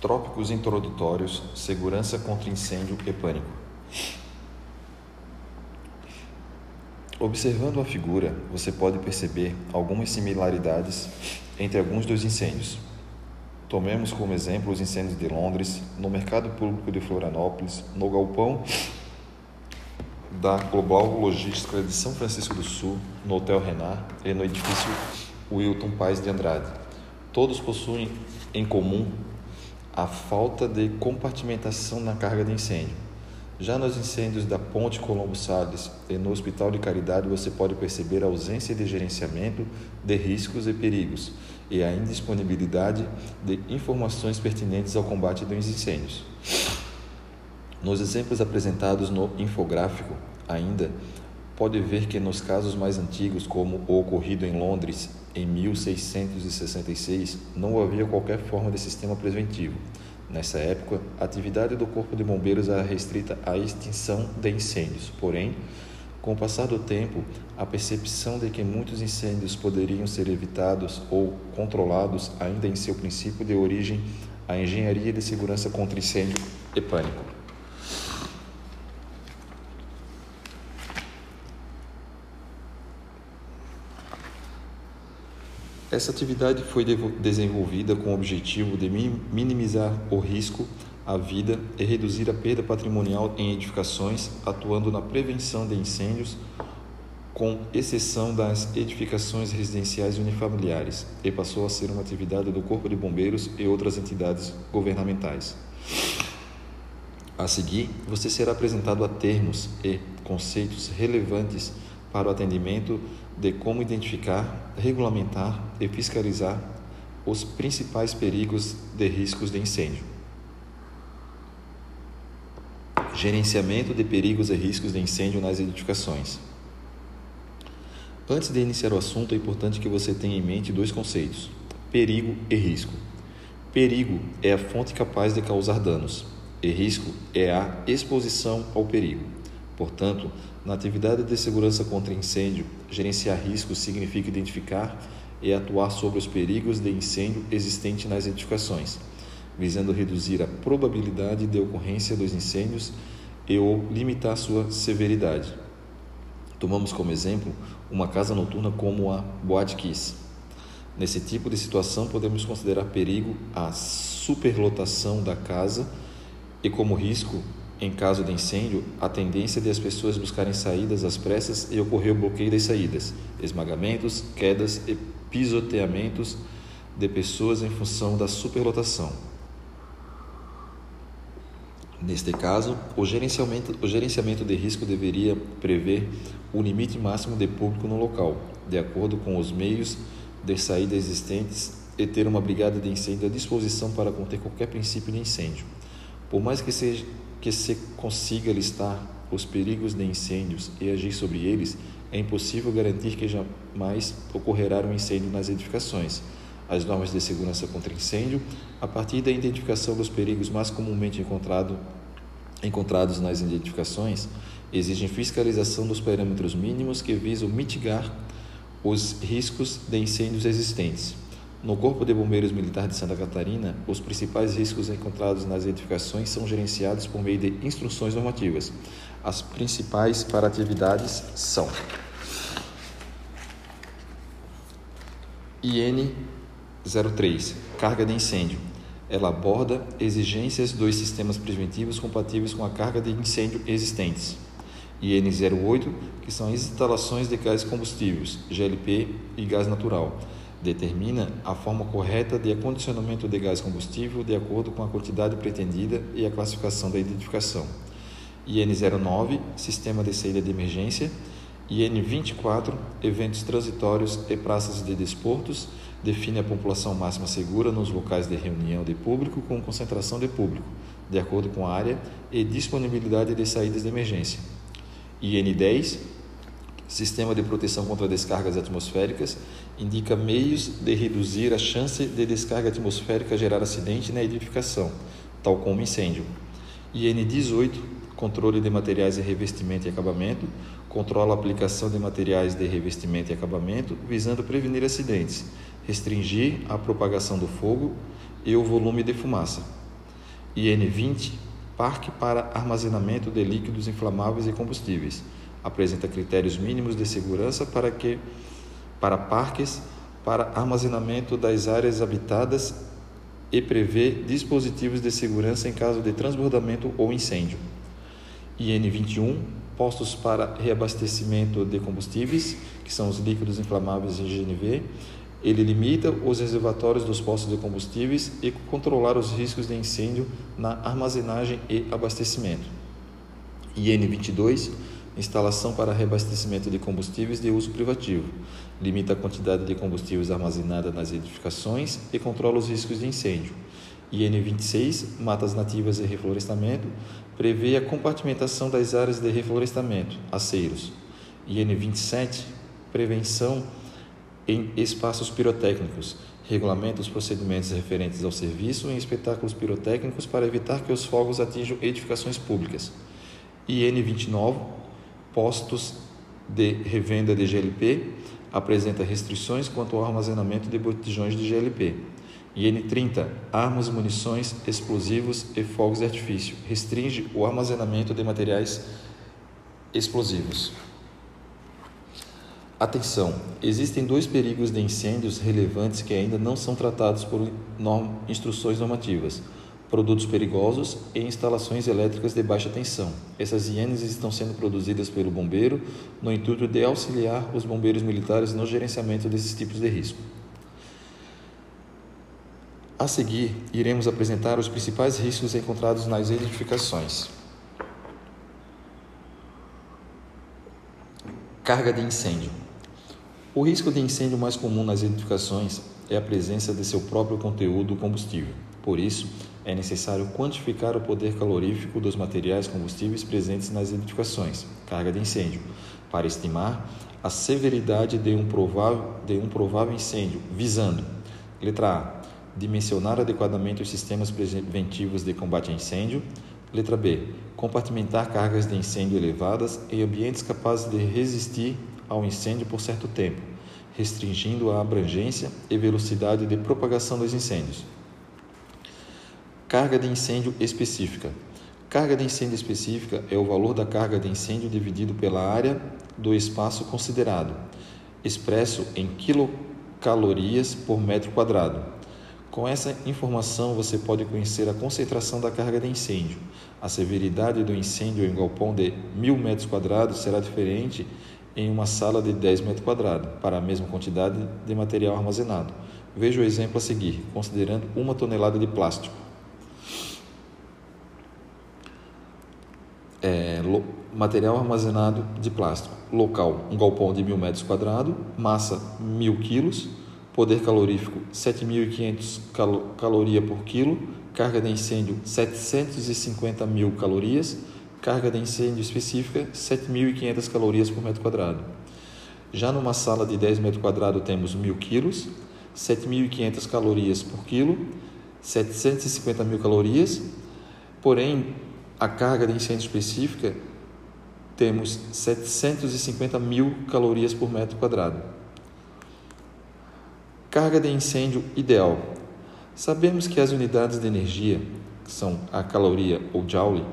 Trópicos introdutórios, segurança contra incêndio e pânico. Observando a figura, você pode perceber algumas similaridades entre alguns dos incêndios. Tomemos como exemplo os incêndios de Londres, no mercado público de Florianópolis, no galpão da Global Logística de São Francisco do Sul, no Hotel Renard e no edifício Wilton Paz de Andrade. Todos possuem em comum a falta de compartimentação na carga de incêndio. Já nos incêndios da Ponte Colombo Salles e no Hospital de Caridade você pode perceber a ausência de gerenciamento de riscos e perigos e a indisponibilidade de informações pertinentes ao combate dos incêndios. Nos exemplos apresentados no infográfico, ainda pode ver que nos casos mais antigos, como o ocorrido em Londres em 1666, não havia qualquer forma de sistema preventivo. Nessa época, a atividade do Corpo de Bombeiros era restrita à extinção de incêndios. Porém, com o passar do tempo, a percepção de que muitos incêndios poderiam ser evitados ou controlados ainda em seu princípio de origem a engenharia de segurança contra incêndio e pânico. Essa atividade foi desenvolvida com o objetivo de minimizar o risco à vida e reduzir a perda patrimonial em edificações, atuando na prevenção de incêndios, com exceção das edificações residenciais unifamiliares, e passou a ser uma atividade do Corpo de Bombeiros e outras entidades governamentais. A seguir, você será apresentado a termos e conceitos relevantes para o atendimento de como identificar, regulamentar e fiscalizar os principais perigos de riscos de incêndio. Gerenciamento de perigos e riscos de incêndio nas edificações. Antes de iniciar o assunto, é importante que você tenha em mente dois conceitos: perigo e risco. Perigo é a fonte capaz de causar danos, e risco é a exposição ao perigo. Portanto, na atividade de segurança contra incêndio, gerenciar riscos significa identificar e atuar sobre os perigos de incêndio existentes nas edificações, visando reduzir a probabilidade de ocorrência dos incêndios e ou limitar sua severidade. Tomamos como exemplo uma casa noturna como a Boate Kiss. Nesse tipo de situação, podemos considerar perigo a superlotação da casa e como risco em caso de incêndio, a tendência de as pessoas buscarem saídas às pressas e ocorrer o bloqueio das saídas, esmagamentos, quedas e pisoteamentos de pessoas em função da superlotação. Neste caso, o gerenciamento, o gerenciamento de risco deveria prever o limite máximo de público no local, de acordo com os meios de saída existentes e ter uma brigada de incêndio à disposição para conter qualquer princípio de incêndio. Por mais que seja que se consiga listar os perigos de incêndios e agir sobre eles, é impossível garantir que jamais ocorrerá um incêndio nas edificações. As normas de segurança contra incêndio, a partir da identificação dos perigos mais comumente encontrado, encontrados nas edificações, exigem fiscalização dos parâmetros mínimos que visam mitigar os riscos de incêndios existentes. No Corpo de Bombeiros Militar de Santa Catarina, os principais riscos encontrados nas edificações são gerenciados por meio de instruções normativas. As principais para atividades são IN 03 Carga de incêndio. Ela aborda exigências dos sistemas preventivos compatíveis com a carga de incêndio existentes. IN 08 que são as instalações de gás combustíveis, GLP e gás natural determina a forma correta de acondicionamento de gás combustível de acordo com a quantidade pretendida e a classificação da identificação. IN09, Sistema de Saída de Emergência. IN24, Eventos transitórios e praças de desportos, define a população máxima segura nos locais de reunião de público com concentração de público, de acordo com a área e disponibilidade de saídas de emergência. IN10, Sistema de proteção contra descargas atmosféricas indica meios de reduzir a chance de descarga atmosférica gerar acidente na edificação, tal como incêndio. IN18, controle de materiais de revestimento e acabamento, controla a aplicação de materiais de revestimento e acabamento, visando prevenir acidentes, restringir a propagação do fogo e o volume de fumaça. IN20, Parque para Armazenamento de Líquidos Inflamáveis e Combustíveis. Apresenta critérios mínimos de segurança para, que, para parques para armazenamento das áreas habitadas e prevê dispositivos de segurança em caso de transbordamento ou incêndio. IN21, postos para reabastecimento de combustíveis, que são os líquidos inflamáveis em GNV. Ele limita os reservatórios dos postos de combustíveis e controlar os riscos de incêndio na armazenagem e abastecimento. IN22, instalação para reabastecimento de combustíveis de uso privativo. Limita a quantidade de combustíveis armazenada nas edificações e controla os riscos de incêndio. IN26, matas nativas e reflorestamento, prevê a compartimentação das áreas de reflorestamento, aceiros. IN27, prevenção em espaços pirotécnicos, regulamenta os procedimentos referentes ao serviço em espetáculos pirotécnicos para evitar que os fogos atinjam edificações públicas. IN29, postos de revenda de GLP, apresenta restrições quanto ao armazenamento de botijões de GLP. IN30, armas, munições, explosivos e fogos de artifício, restringe o armazenamento de materiais explosivos. Atenção! Existem dois perigos de incêndios relevantes que ainda não são tratados por norm instruções normativas: produtos perigosos e instalações elétricas de baixa tensão. Essas hienes estão sendo produzidas pelo bombeiro no intuito de auxiliar os bombeiros militares no gerenciamento desses tipos de risco. A seguir, iremos apresentar os principais riscos encontrados nas edificações. Carga de incêndio. O risco de incêndio mais comum nas edificações é a presença de seu próprio conteúdo combustível. Por isso, é necessário quantificar o poder calorífico dos materiais combustíveis presentes nas edificações, carga de incêndio, para estimar a severidade de um provável, de um provável incêndio, visando, letra A, dimensionar adequadamente os sistemas preventivos de combate a incêndio. Letra B. Compartimentar cargas de incêndio elevadas em ambientes capazes de resistir ao incêndio por certo tempo, restringindo a abrangência e velocidade de propagação dos incêndios. Carga de incêndio específica. Carga de incêndio específica é o valor da carga de incêndio dividido pela área do espaço considerado, expresso em quilocalorias por metro quadrado. Com essa informação, você pode conhecer a concentração da carga de incêndio. A severidade do incêndio em um galpão de 1.000 metros quadrados será diferente em uma sala de 10 metros quadrados, para a mesma quantidade de material armazenado. Veja o exemplo a seguir, considerando uma tonelada de plástico. É, material armazenado de plástico. Local, um galpão de 1.000 metros quadrados, massa 1.000 quilos, poder calorífico 7.500 cal caloria por quilo, carga de incêndio 750 mil calorias, carga de incêndio específica 7.500 calorias por metro quadrado. Já numa sala de 10 metros quadrados temos 1.000 quilos, 7.500 calorias por quilo, 750 mil calorias, porém a carga de incêndio específica temos 750 mil calorias por metro quadrado. Carga de incêndio ideal. Sabemos que as unidades de energia, que são a caloria ou joule,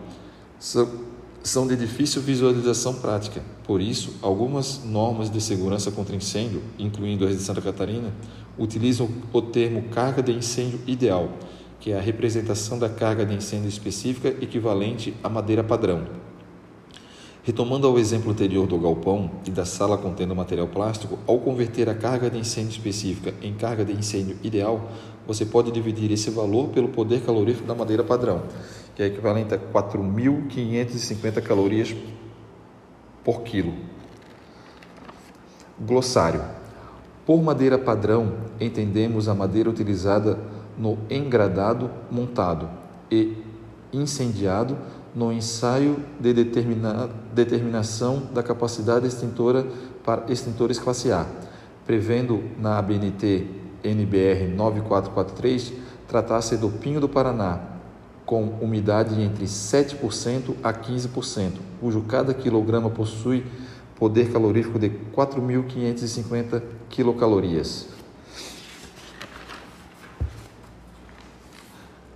são de difícil visualização prática. Por isso, algumas normas de segurança contra incêndio, incluindo as de Santa Catarina, utilizam o termo carga de incêndio ideal, que é a representação da carga de incêndio específica equivalente à madeira padrão. Retomando ao exemplo anterior do galpão e da sala contendo material plástico, ao converter a carga de incêndio específica em carga de incêndio ideal, você pode dividir esse valor pelo poder calorífico da madeira padrão, que é equivalente a 4.550 calorias por quilo. Glossário. Por madeira padrão, entendemos a madeira utilizada no engradado montado e incendiado no ensaio de determina, determinação da capacidade extintora para extintores classe A, prevendo na ABNT NBR 9443 tratar-se do pinho do Paraná, com umidade entre 7% a 15%, cujo cada quilograma possui poder calorífico de 4.550 quilocalorias.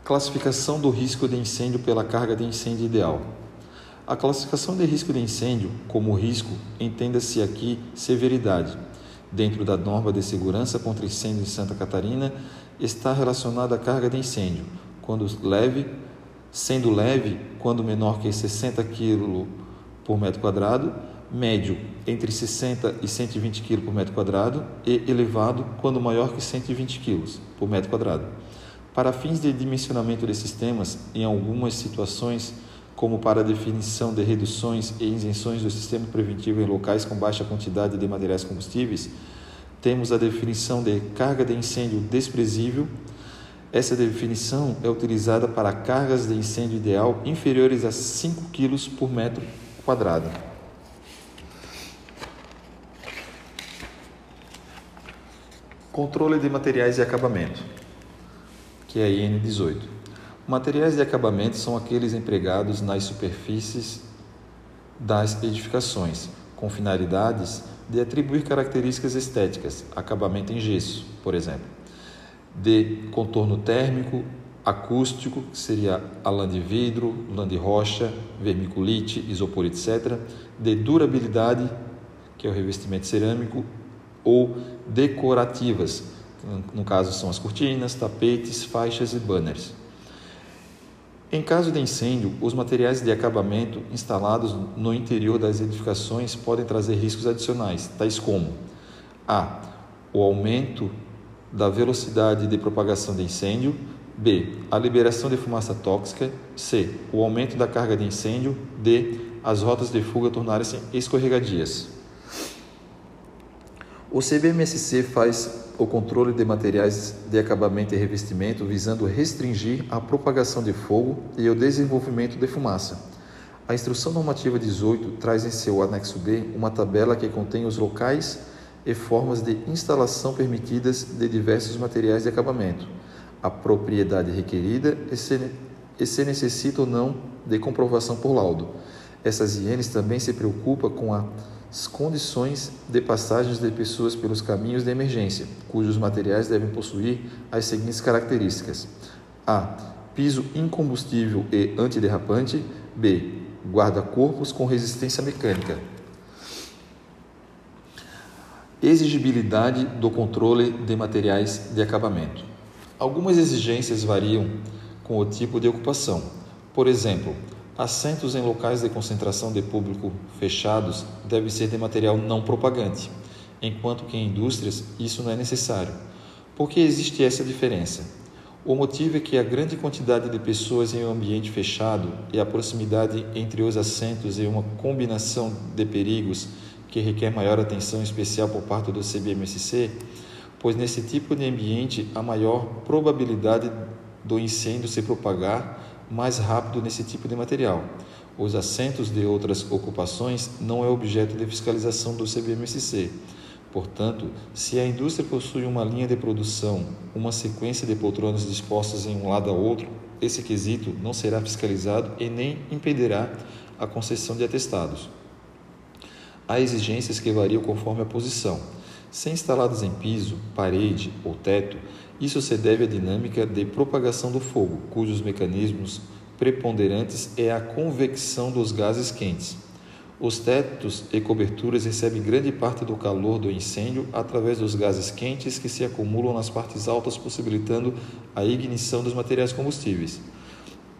Classificação do risco de incêndio pela carga de incêndio ideal. A classificação de risco de incêndio como risco entenda-se aqui severidade. Dentro da norma de segurança contra incêndio em Santa Catarina, está relacionada à carga de incêndio, quando leve, sendo leve quando menor que 60 kg por metro quadrado, médio entre 60 e 120 kg por metro quadrado e elevado quando maior que 120 kg por metro quadrado. Para fins de dimensionamento de sistemas, em algumas situações, como para definição de reduções e isenções do sistema preventivo em locais com baixa quantidade de materiais combustíveis, temos a definição de carga de incêndio desprezível. Essa definição é utilizada para cargas de incêndio ideal inferiores a 5 kg por metro quadrado. Controle de materiais e acabamento, que é a IN18. Materiais de acabamento são aqueles empregados nas superfícies das edificações, com finalidades de atribuir características estéticas, acabamento em gesso, por exemplo, de contorno térmico, acústico, que seria lã de vidro, lã de rocha, vermiculite, isopor, etc., de durabilidade, que é o revestimento cerâmico, ou decorativas, no caso são as cortinas, tapetes, faixas e banners. Em caso de incêndio, os materiais de acabamento instalados no interior das edificações podem trazer riscos adicionais, tais como a. o aumento da velocidade de propagação de incêndio, b. a liberação de fumaça tóxica, c. o aumento da carga de incêndio, d. as rotas de fuga tornarem-se escorregadias. O CBMSC faz o controle de materiais de acabamento e revestimento visando restringir a propagação de fogo e o desenvolvimento de fumaça. A Instrução Normativa 18 traz em seu anexo B uma tabela que contém os locais e formas de instalação permitidas de diversos materiais de acabamento, a propriedade requerida e se, e se necessita ou não de comprovação por laudo. Essas INs também se preocupam com a condições de passagens de pessoas pelos caminhos de emergência, cujos materiais devem possuir as seguintes características: A. Piso incombustível e antiderrapante. B. Guarda-corpos com resistência mecânica. Exigibilidade do controle de materiais de acabamento. Algumas exigências variam com o tipo de ocupação. Por exemplo, Assentos em locais de concentração de público fechados devem ser de material não propagante, enquanto que em indústrias isso não é necessário. Por que existe essa diferença? O motivo é que a grande quantidade de pessoas em um ambiente fechado e a proximidade entre os assentos e uma combinação de perigos que requer maior atenção especial por parte do CBMSC, pois nesse tipo de ambiente há maior probabilidade do incêndio se propagar mais rápido nesse tipo de material. Os assentos de outras ocupações não é objeto de fiscalização do CBMSC. Portanto, se a indústria possui uma linha de produção, uma sequência de poltronas dispostas em um lado ao outro, esse quesito não será fiscalizado e nem impedirá a concessão de atestados. Há exigências que variam conforme a posição. Se instaladas em piso, parede ou teto, isso se deve à dinâmica de propagação do fogo, cujos mecanismos preponderantes é a convecção dos gases quentes. Os tetos e coberturas recebem grande parte do calor do incêndio através dos gases quentes que se acumulam nas partes altas, possibilitando a ignição dos materiais combustíveis.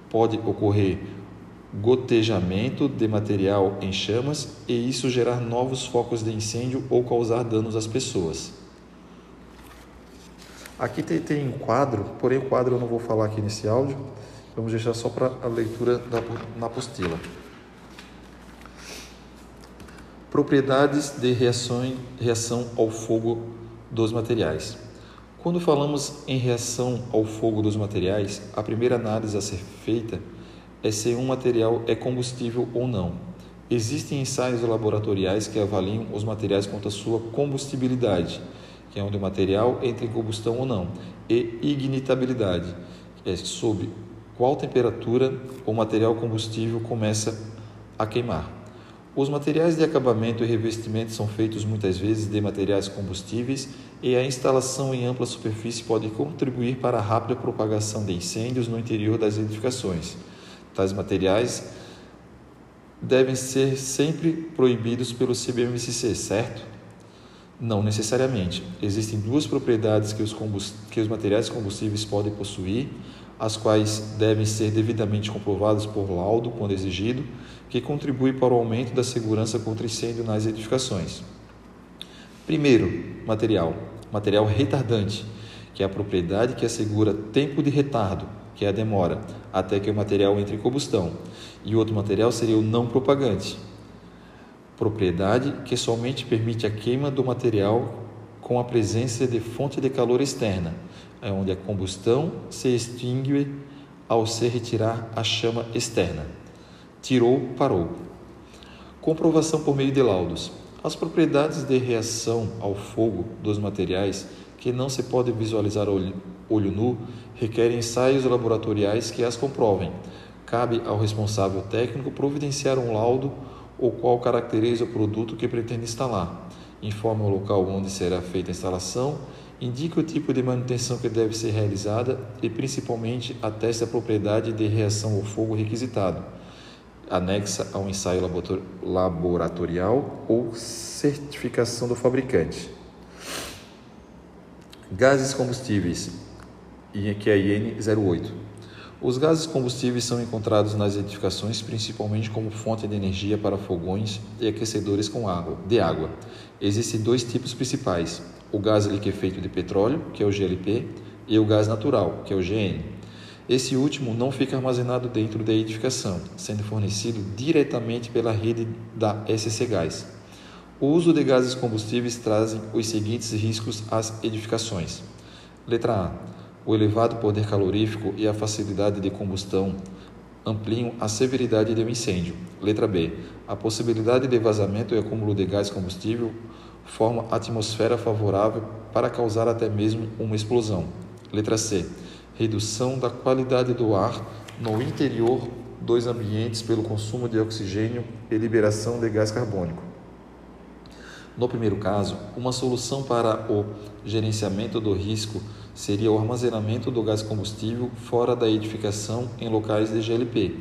Pode ocorrer gotejamento de material em chamas e isso gerar novos focos de incêndio ou causar danos às pessoas. Aqui tem, tem um quadro, porém o quadro eu não vou falar aqui nesse áudio, vamos deixar só para a leitura da, na apostila. Propriedades de reação, reação ao fogo dos materiais. Quando falamos em reação ao fogo dos materiais, a primeira análise a ser feita é se um material é combustível ou não. Existem ensaios laboratoriais que avaliam os materiais quanto à sua combustibilidade que é onde o material entra em combustão ou não, e ignitabilidade, que é sob qual temperatura o material combustível começa a queimar. Os materiais de acabamento e revestimento são feitos muitas vezes de materiais combustíveis e a instalação em ampla superfície pode contribuir para a rápida propagação de incêndios no interior das edificações. Tais materiais devem ser sempre proibidos pelo CBMCC, certo? Não necessariamente. Existem duas propriedades que os, que os materiais combustíveis podem possuir, as quais devem ser devidamente comprovadas por laudo, quando exigido, que contribui para o aumento da segurança contra incêndio nas edificações. Primeiro, material. Material retardante, que é a propriedade que assegura tempo de retardo, que é a demora, até que o material entre em combustão. E outro material seria o não propagante, propriedade que somente permite a queima do material com a presença de fonte de calor externa, é onde a combustão se extingue ao se retirar a chama externa. Tirou, parou. Comprovação por meio de laudos. As propriedades de reação ao fogo dos materiais que não se pode visualizar olho, olho nu requerem ensaios laboratoriais que as comprovem. Cabe ao responsável técnico providenciar um laudo o qual caracteriza o produto que pretende instalar, informa o local onde será feita a instalação, indica o tipo de manutenção que deve ser realizada e, principalmente, atesta a propriedade de reação ao fogo requisitado anexa ao ensaio laboratorial ou certificação do fabricante. Gases combustíveis, que é IN 08. Os gases combustíveis são encontrados nas edificações principalmente como fonte de energia para fogões e aquecedores com água, de água. Existem dois tipos principais: o gás liquefeito de petróleo, que é o GLP, e o gás natural, que é o GN. Esse último não fica armazenado dentro da edificação, sendo fornecido diretamente pela rede da SC Gás. O uso de gases combustíveis trazem os seguintes riscos às edificações. Letra A. O elevado poder calorífico e a facilidade de combustão ampliam a severidade do incêndio. Letra B. A possibilidade de vazamento e acúmulo de gás combustível forma atmosfera favorável para causar até mesmo uma explosão. Letra C redução da qualidade do ar no interior dos ambientes pelo consumo de oxigênio e liberação de gás carbônico. No primeiro caso, uma solução para o gerenciamento do risco seria o armazenamento do gás combustível fora da edificação em locais de GLP,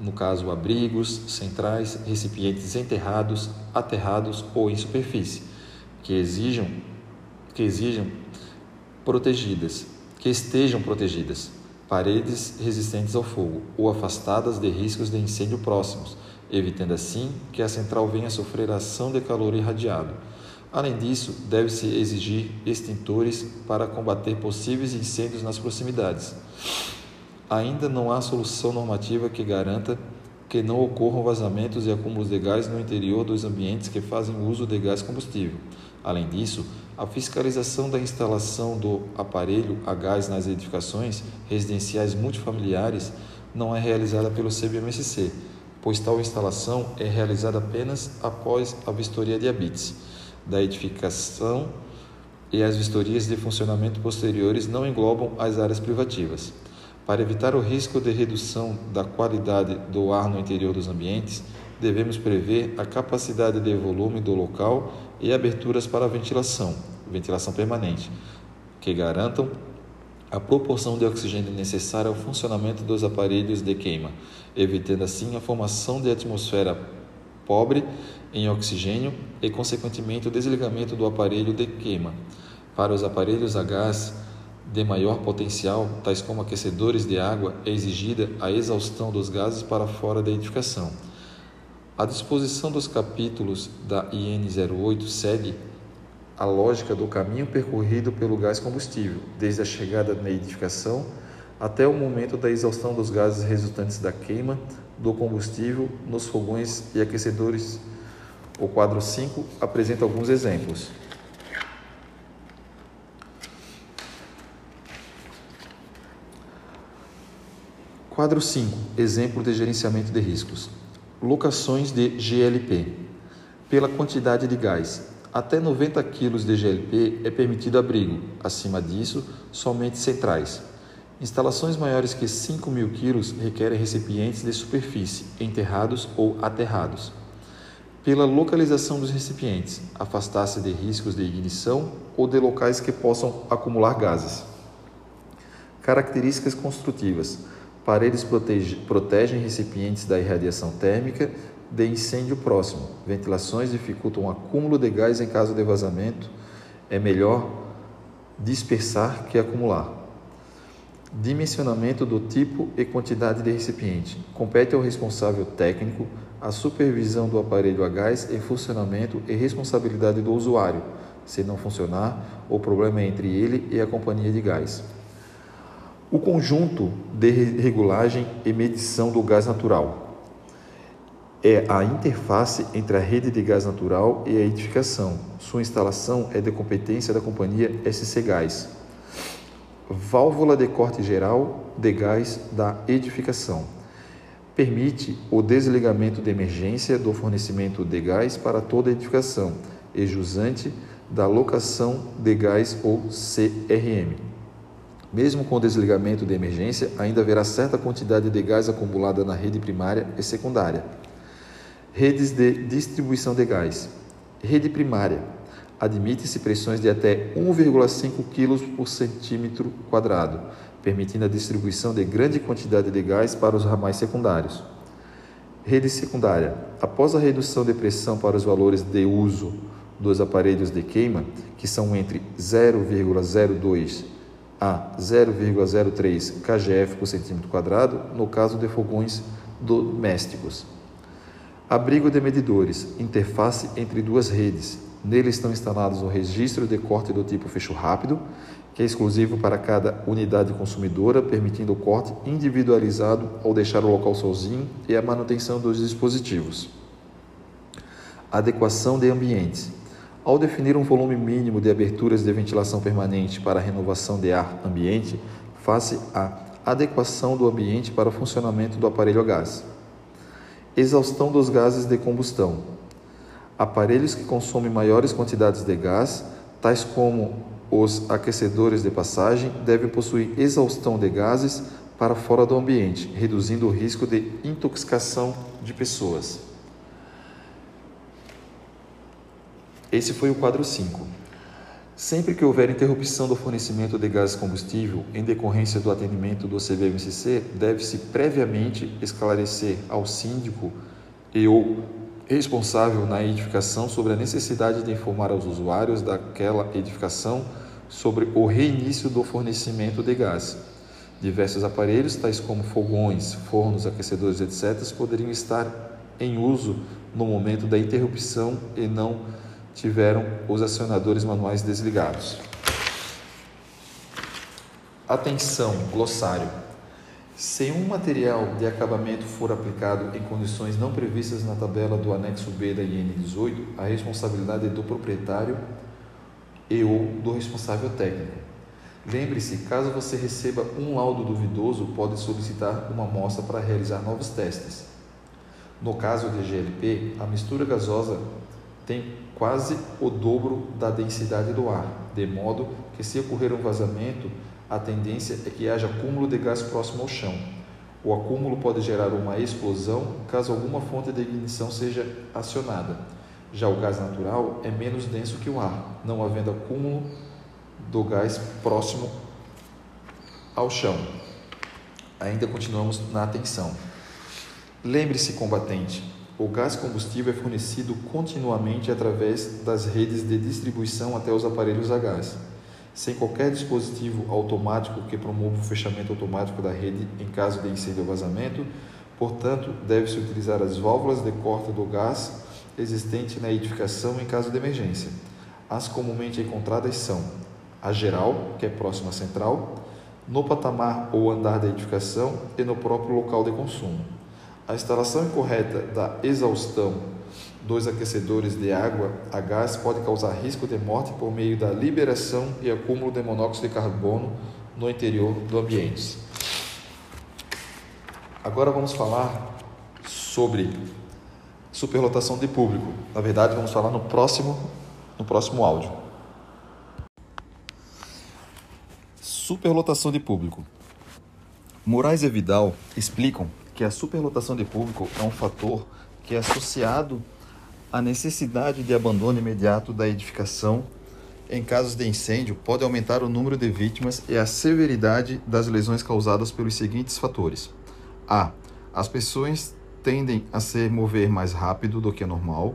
no caso abrigos, centrais, recipientes enterrados, aterrados ou em superfície, que exijam que exijam protegidas que estejam protegidas, paredes resistentes ao fogo ou afastadas de riscos de incêndio próximos, evitando assim que a central venha a sofrer ação de calor irradiado. Além disso, deve-se exigir extintores para combater possíveis incêndios nas proximidades. Ainda não há solução normativa que garanta que não ocorram vazamentos e acúmulos de gás no interior dos ambientes que fazem uso de gás combustível. Além disso, a fiscalização da instalação do aparelho a gás nas edificações residenciais multifamiliares não é realizada pelo CBMSC, pois tal instalação é realizada apenas após a vistoria de habites da edificação e as vistorias de funcionamento posteriores não englobam as áreas privativas. Para evitar o risco de redução da qualidade do ar no interior dos ambientes, devemos prever a capacidade de volume do local e aberturas para ventilação, ventilação permanente, que garantam a proporção de oxigênio necessária ao funcionamento dos aparelhos de queima, evitando assim a formação de atmosfera pobre em oxigênio e, consequentemente, o desligamento do aparelho de queima. Para os aparelhos a gás de maior potencial, tais como aquecedores de água, é exigida a exaustão dos gases para fora da edificação. A disposição dos capítulos da IN 08 segue a lógica do caminho percorrido pelo gás combustível, desde a chegada na edificação até o momento da exaustão dos gases resultantes da queima do combustível nos fogões e aquecedores. O quadro 5 apresenta alguns exemplos. Quadro 5 Exemplo de gerenciamento de riscos. Locações de GLP. Pela quantidade de gás, até 90 kg de GLP é permitido abrigo, acima disso, somente centrais. Instalações maiores que 5 mil kg requerem recipientes de superfície, enterrados ou aterrados. pela localização dos recipientes, afastar-se de riscos de ignição ou de locais que possam acumular gases. Características construtivas: paredes protege, protegem recipientes da irradiação térmica de incêndio próximo. Ventilações dificultam o acúmulo de gás em caso de vazamento. É melhor dispersar que acumular. Dimensionamento do tipo e quantidade de recipiente. Compete ao responsável técnico a supervisão do aparelho a gás em funcionamento e responsabilidade do usuário. Se não funcionar, o problema é entre ele e a companhia de gás. O conjunto de regulagem e medição do gás natural é a interface entre a rede de gás natural e a edificação. Sua instalação é de competência da companhia SC Gás. Válvula de corte geral de gás da edificação. Permite o desligamento de emergência do fornecimento de gás para toda a edificação e jusante da locação de gás ou CRM. Mesmo com o desligamento de emergência, ainda haverá certa quantidade de gás acumulada na rede primária e secundária. Redes de distribuição de gás. Rede primária. Admite-se pressões de até 1,5 kg por centímetro quadrado, permitindo a distribuição de grande quantidade de gás para os ramais secundários. Rede secundária. Após a redução de pressão para os valores de uso dos aparelhos de queima, que são entre 0,02 a 0,03 kgf por centímetro quadrado, no caso de fogões domésticos. Abrigo de medidores, interface entre duas redes. Nele estão instalados um registro de corte do tipo fecho rápido, que é exclusivo para cada unidade consumidora, permitindo o corte individualizado ao deixar o local sozinho e a manutenção dos dispositivos. Adequação de ambientes. Ao definir um volume mínimo de aberturas de ventilação permanente para renovação de ar ambiente, faz-se a adequação do ambiente para o funcionamento do aparelho a gás. Exaustão dos gases de combustão. Aparelhos que consomem maiores quantidades de gás, tais como os aquecedores de passagem, devem possuir exaustão de gases para fora do ambiente, reduzindo o risco de intoxicação de pessoas. Esse foi o quadro 5. Sempre que houver interrupção do fornecimento de gás combustível em decorrência do atendimento do CVMCC, deve-se previamente esclarecer ao síndico e ou responsável na edificação sobre a necessidade de informar aos usuários daquela edificação sobre o reinício do fornecimento de gás. Diversos aparelhos, tais como fogões, fornos, aquecedores, etc., poderiam estar em uso no momento da interrupção e não tiveram os acionadores manuais desligados. Atenção, glossário. Se um material de acabamento for aplicado em condições não previstas na tabela do anexo B da IN 18, a responsabilidade é do proprietário e ou do responsável técnico. Lembre-se, caso você receba um laudo duvidoso, pode solicitar uma amostra para realizar novos testes. No caso de GLP, a mistura gasosa tem quase o dobro da densidade do ar, de modo que se ocorrer um vazamento, a tendência é que haja acúmulo de gás próximo ao chão. O acúmulo pode gerar uma explosão caso alguma fonte de ignição seja acionada. Já o gás natural é menos denso que o ar, não havendo acúmulo do gás próximo ao chão. Ainda continuamos na atenção. Lembre-se, combatente, o gás combustível é fornecido continuamente através das redes de distribuição até os aparelhos a gás. Sem qualquer dispositivo automático que promova o fechamento automático da rede em caso de incêndio ou vazamento, portanto, deve-se utilizar as válvulas de corte do gás existente na edificação em caso de emergência. As comumente encontradas são a geral, que é próxima à central, no patamar ou andar da edificação e no próprio local de consumo. A instalação incorreta da exaustão dos aquecedores de água a gás pode causar risco de morte por meio da liberação e acúmulo de monóxido de carbono no interior do ambiente. Agora vamos falar sobre superlotação de público. Na verdade, vamos falar no próximo no próximo áudio. Superlotação de público. Moraes e Vidal explicam que a superlotação de público é um fator que é associado A necessidade de abandono imediato da edificação em casos de incêndio pode aumentar o número de vítimas e a severidade das lesões causadas pelos seguintes fatores: a. As pessoas tendem a se mover mais rápido do que é normal.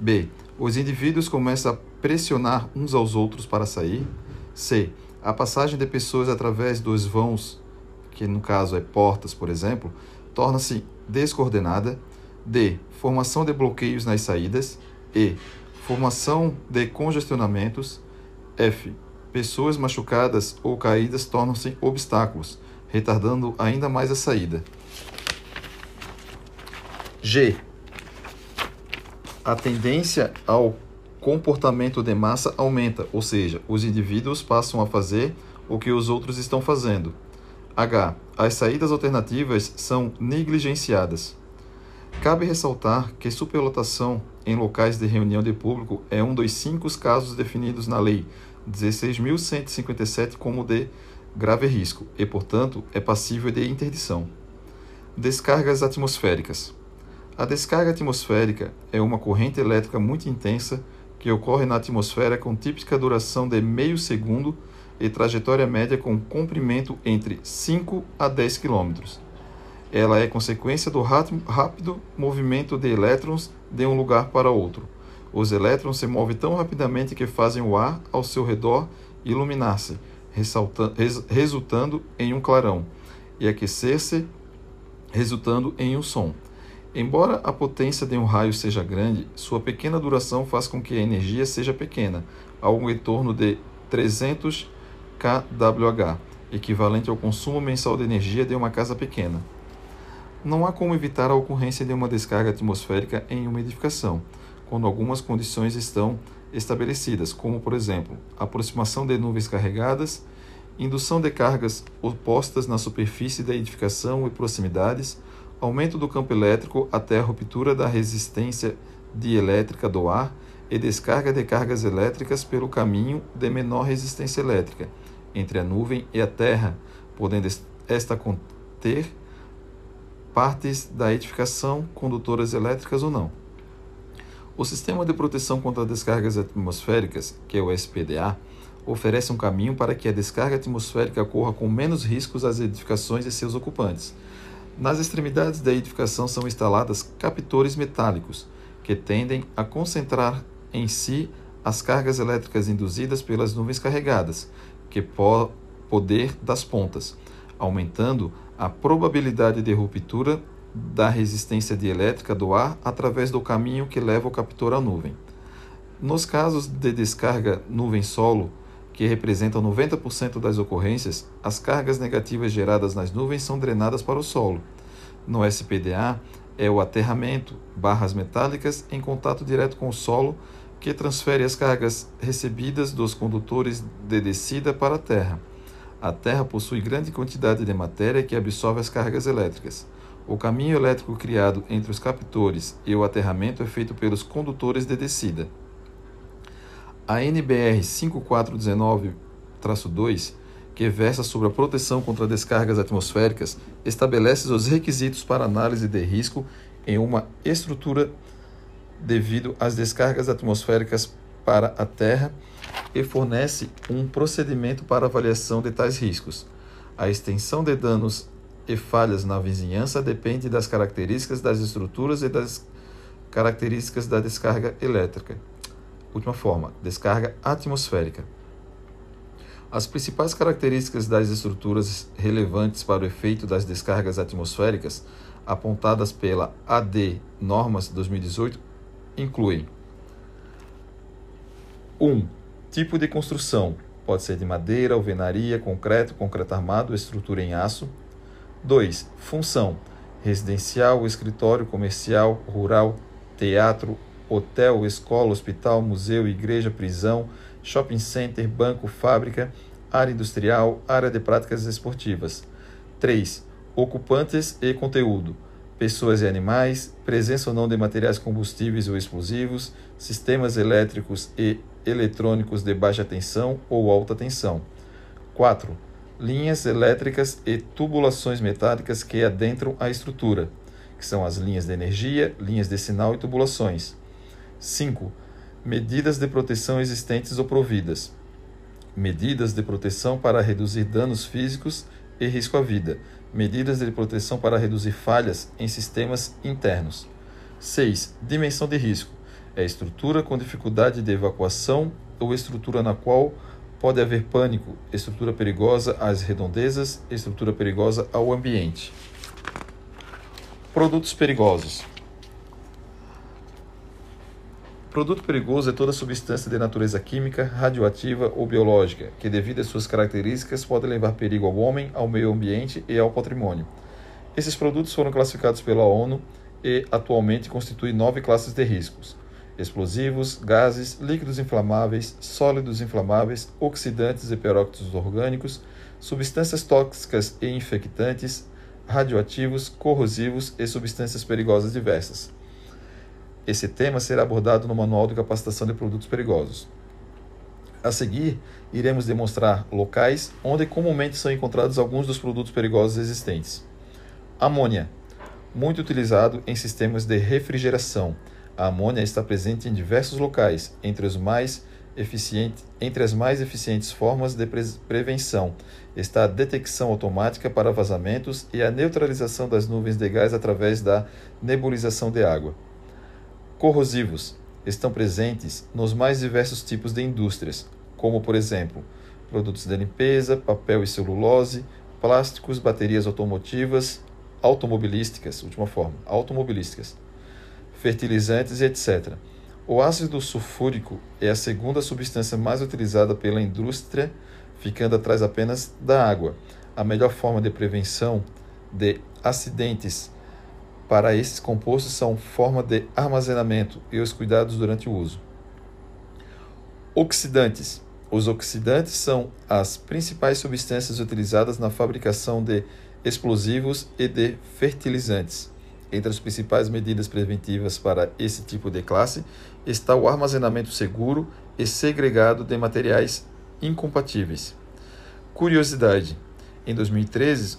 B. Os indivíduos começam a pressionar uns aos outros para sair. C. A passagem de pessoas através dos vãos, que no caso é portas, por exemplo, torna-se descoordenada. D. Formação de bloqueios nas saídas. E. Formação de congestionamentos. F. Pessoas machucadas ou caídas tornam-se obstáculos, retardando ainda mais a saída. G. A tendência ao comportamento de massa aumenta, ou seja, os indivíduos passam a fazer o que os outros estão fazendo. H. As saídas alternativas são negligenciadas. Cabe ressaltar que superlotação em locais de reunião de público é um dos cinco casos definidos na Lei 16.157 como de grave risco e, portanto, é passível de interdição. Descargas atmosféricas. A descarga atmosférica é uma corrente elétrica muito intensa que ocorre na atmosfera com típica duração de meio segundo e trajetória média com comprimento entre 5 a 10 km. Ela é consequência do rápido movimento de elétrons de um lugar para outro. Os elétrons se movem tão rapidamente que fazem o ar ao seu redor iluminar-se, resultando em um clarão, e aquecer-se, resultando em um som. Embora a potência de um raio seja grande, sua pequena duração faz com que a energia seja pequena, algo em torno de 300 kWh, equivalente ao consumo mensal de energia de uma casa pequena. Não há como evitar a ocorrência de uma descarga atmosférica em uma edificação, quando algumas condições estão estabelecidas, como, por exemplo, aproximação de nuvens carregadas, indução de cargas opostas na superfície da edificação e proximidades, aumento do campo elétrico até a ruptura da resistência dielétrica do ar e descarga de cargas elétricas pelo caminho de menor resistência elétrica entre a nuvem e a terra, podendo esta conter partes da edificação condutoras elétricas ou não. O Sistema de Proteção contra Descargas Atmosféricas, que é o SPDA, oferece um caminho para que a descarga atmosférica ocorra com menos riscos às edificações e seus ocupantes, nas extremidades da edificação são instaladas captores metálicos, que tendem a concentrar em si as cargas elétricas induzidas pelas nuvens carregadas, que po poder das pontas, aumentando a probabilidade de ruptura da resistência dielétrica do ar através do caminho que leva o captor à nuvem. Nos casos de descarga nuvem-solo, que representam 90% das ocorrências, as cargas negativas geradas nas nuvens são drenadas para o solo. No SPDA, é o aterramento, barras metálicas em contato direto com o solo, que transfere as cargas recebidas dos condutores de descida para a terra. A terra possui grande quantidade de matéria que absorve as cargas elétricas. O caminho elétrico criado entre os captores e o aterramento é feito pelos condutores de descida. A NBR 5419-2, que versa sobre a proteção contra descargas atmosféricas, estabelece os requisitos para análise de risco em uma estrutura devido às descargas atmosféricas para a Terra e fornece um procedimento para avaliação de tais riscos. A extensão de danos e falhas na vizinhança depende das características das estruturas e das características da descarga elétrica. Última forma, descarga atmosférica. As principais características das estruturas relevantes para o efeito das descargas atmosféricas, apontadas pela AD Normas 2018, incluem 1. Um, tipo de construção. Pode ser de madeira, alvenaria, concreto, concreto armado, estrutura em aço. 2. Função. Residencial, escritório, comercial, rural, teatro, hotel, escola, hospital, museu, igreja, prisão, shopping center, banco, fábrica, área industrial, área de práticas esportivas. 3. Ocupantes e conteúdo. Pessoas e animais, presença ou não de materiais combustíveis ou explosivos, sistemas elétricos e eletrônicos de baixa tensão ou alta tensão. 4. Linhas elétricas e tubulações metálicas que adentram a estrutura, que são as linhas de energia, linhas de sinal e tubulações. 5. Medidas de proteção existentes ou providas. Medidas de proteção para reduzir danos físicos e risco à vida. Medidas de proteção para reduzir falhas em sistemas internos. 6. Dimensão de risco. É estrutura com dificuldade de evacuação ou estrutura na qual pode haver pânico, estrutura perigosa às redondezas, estrutura perigosa ao ambiente. Produtos perigosos. Produto perigoso é toda substância de natureza química, radioativa ou biológica, que, devido às suas características, pode levar perigo ao homem, ao meio ambiente e ao patrimônio. Esses produtos foram classificados pela ONU e atualmente constituem nove classes de riscos: explosivos, gases, líquidos inflamáveis, sólidos inflamáveis, oxidantes e peróxidos orgânicos, substâncias tóxicas e infectantes, radioativos, corrosivos e substâncias perigosas diversas. Esse tema será abordado no Manual de Capacitação de Produtos Perigosos. A seguir, iremos demonstrar locais onde comumente são encontrados alguns dos produtos perigosos existentes. Amônia, muito utilizado em sistemas de refrigeração. A amônia está presente em diversos locais, entre, os mais eficiente, entre as mais eficientes formas de pre prevenção. Está a detecção automática para vazamentos e a neutralização das nuvens de gás através da nebulização de água. Corrosivos estão presentes nos mais diversos tipos de indústrias, como, por exemplo, produtos de limpeza, papel e celulose, plásticos, baterias automotivas, automobilísticas, última forma, automobilísticas, fertilizantes etc. O ácido sulfúrico é a segunda substância mais utilizada pela indústria, ficando atrás apenas da água. A melhor forma de prevenção de acidentes para esses compostos são forma de armazenamento e os cuidados durante o uso. Oxidantes. Os oxidantes são as principais substâncias utilizadas na fabricação de explosivos e de fertilizantes. Entre as principais medidas preventivas para esse tipo de classe está o armazenamento seguro e segregado de materiais incompatíveis. Curiosidade: em 2013,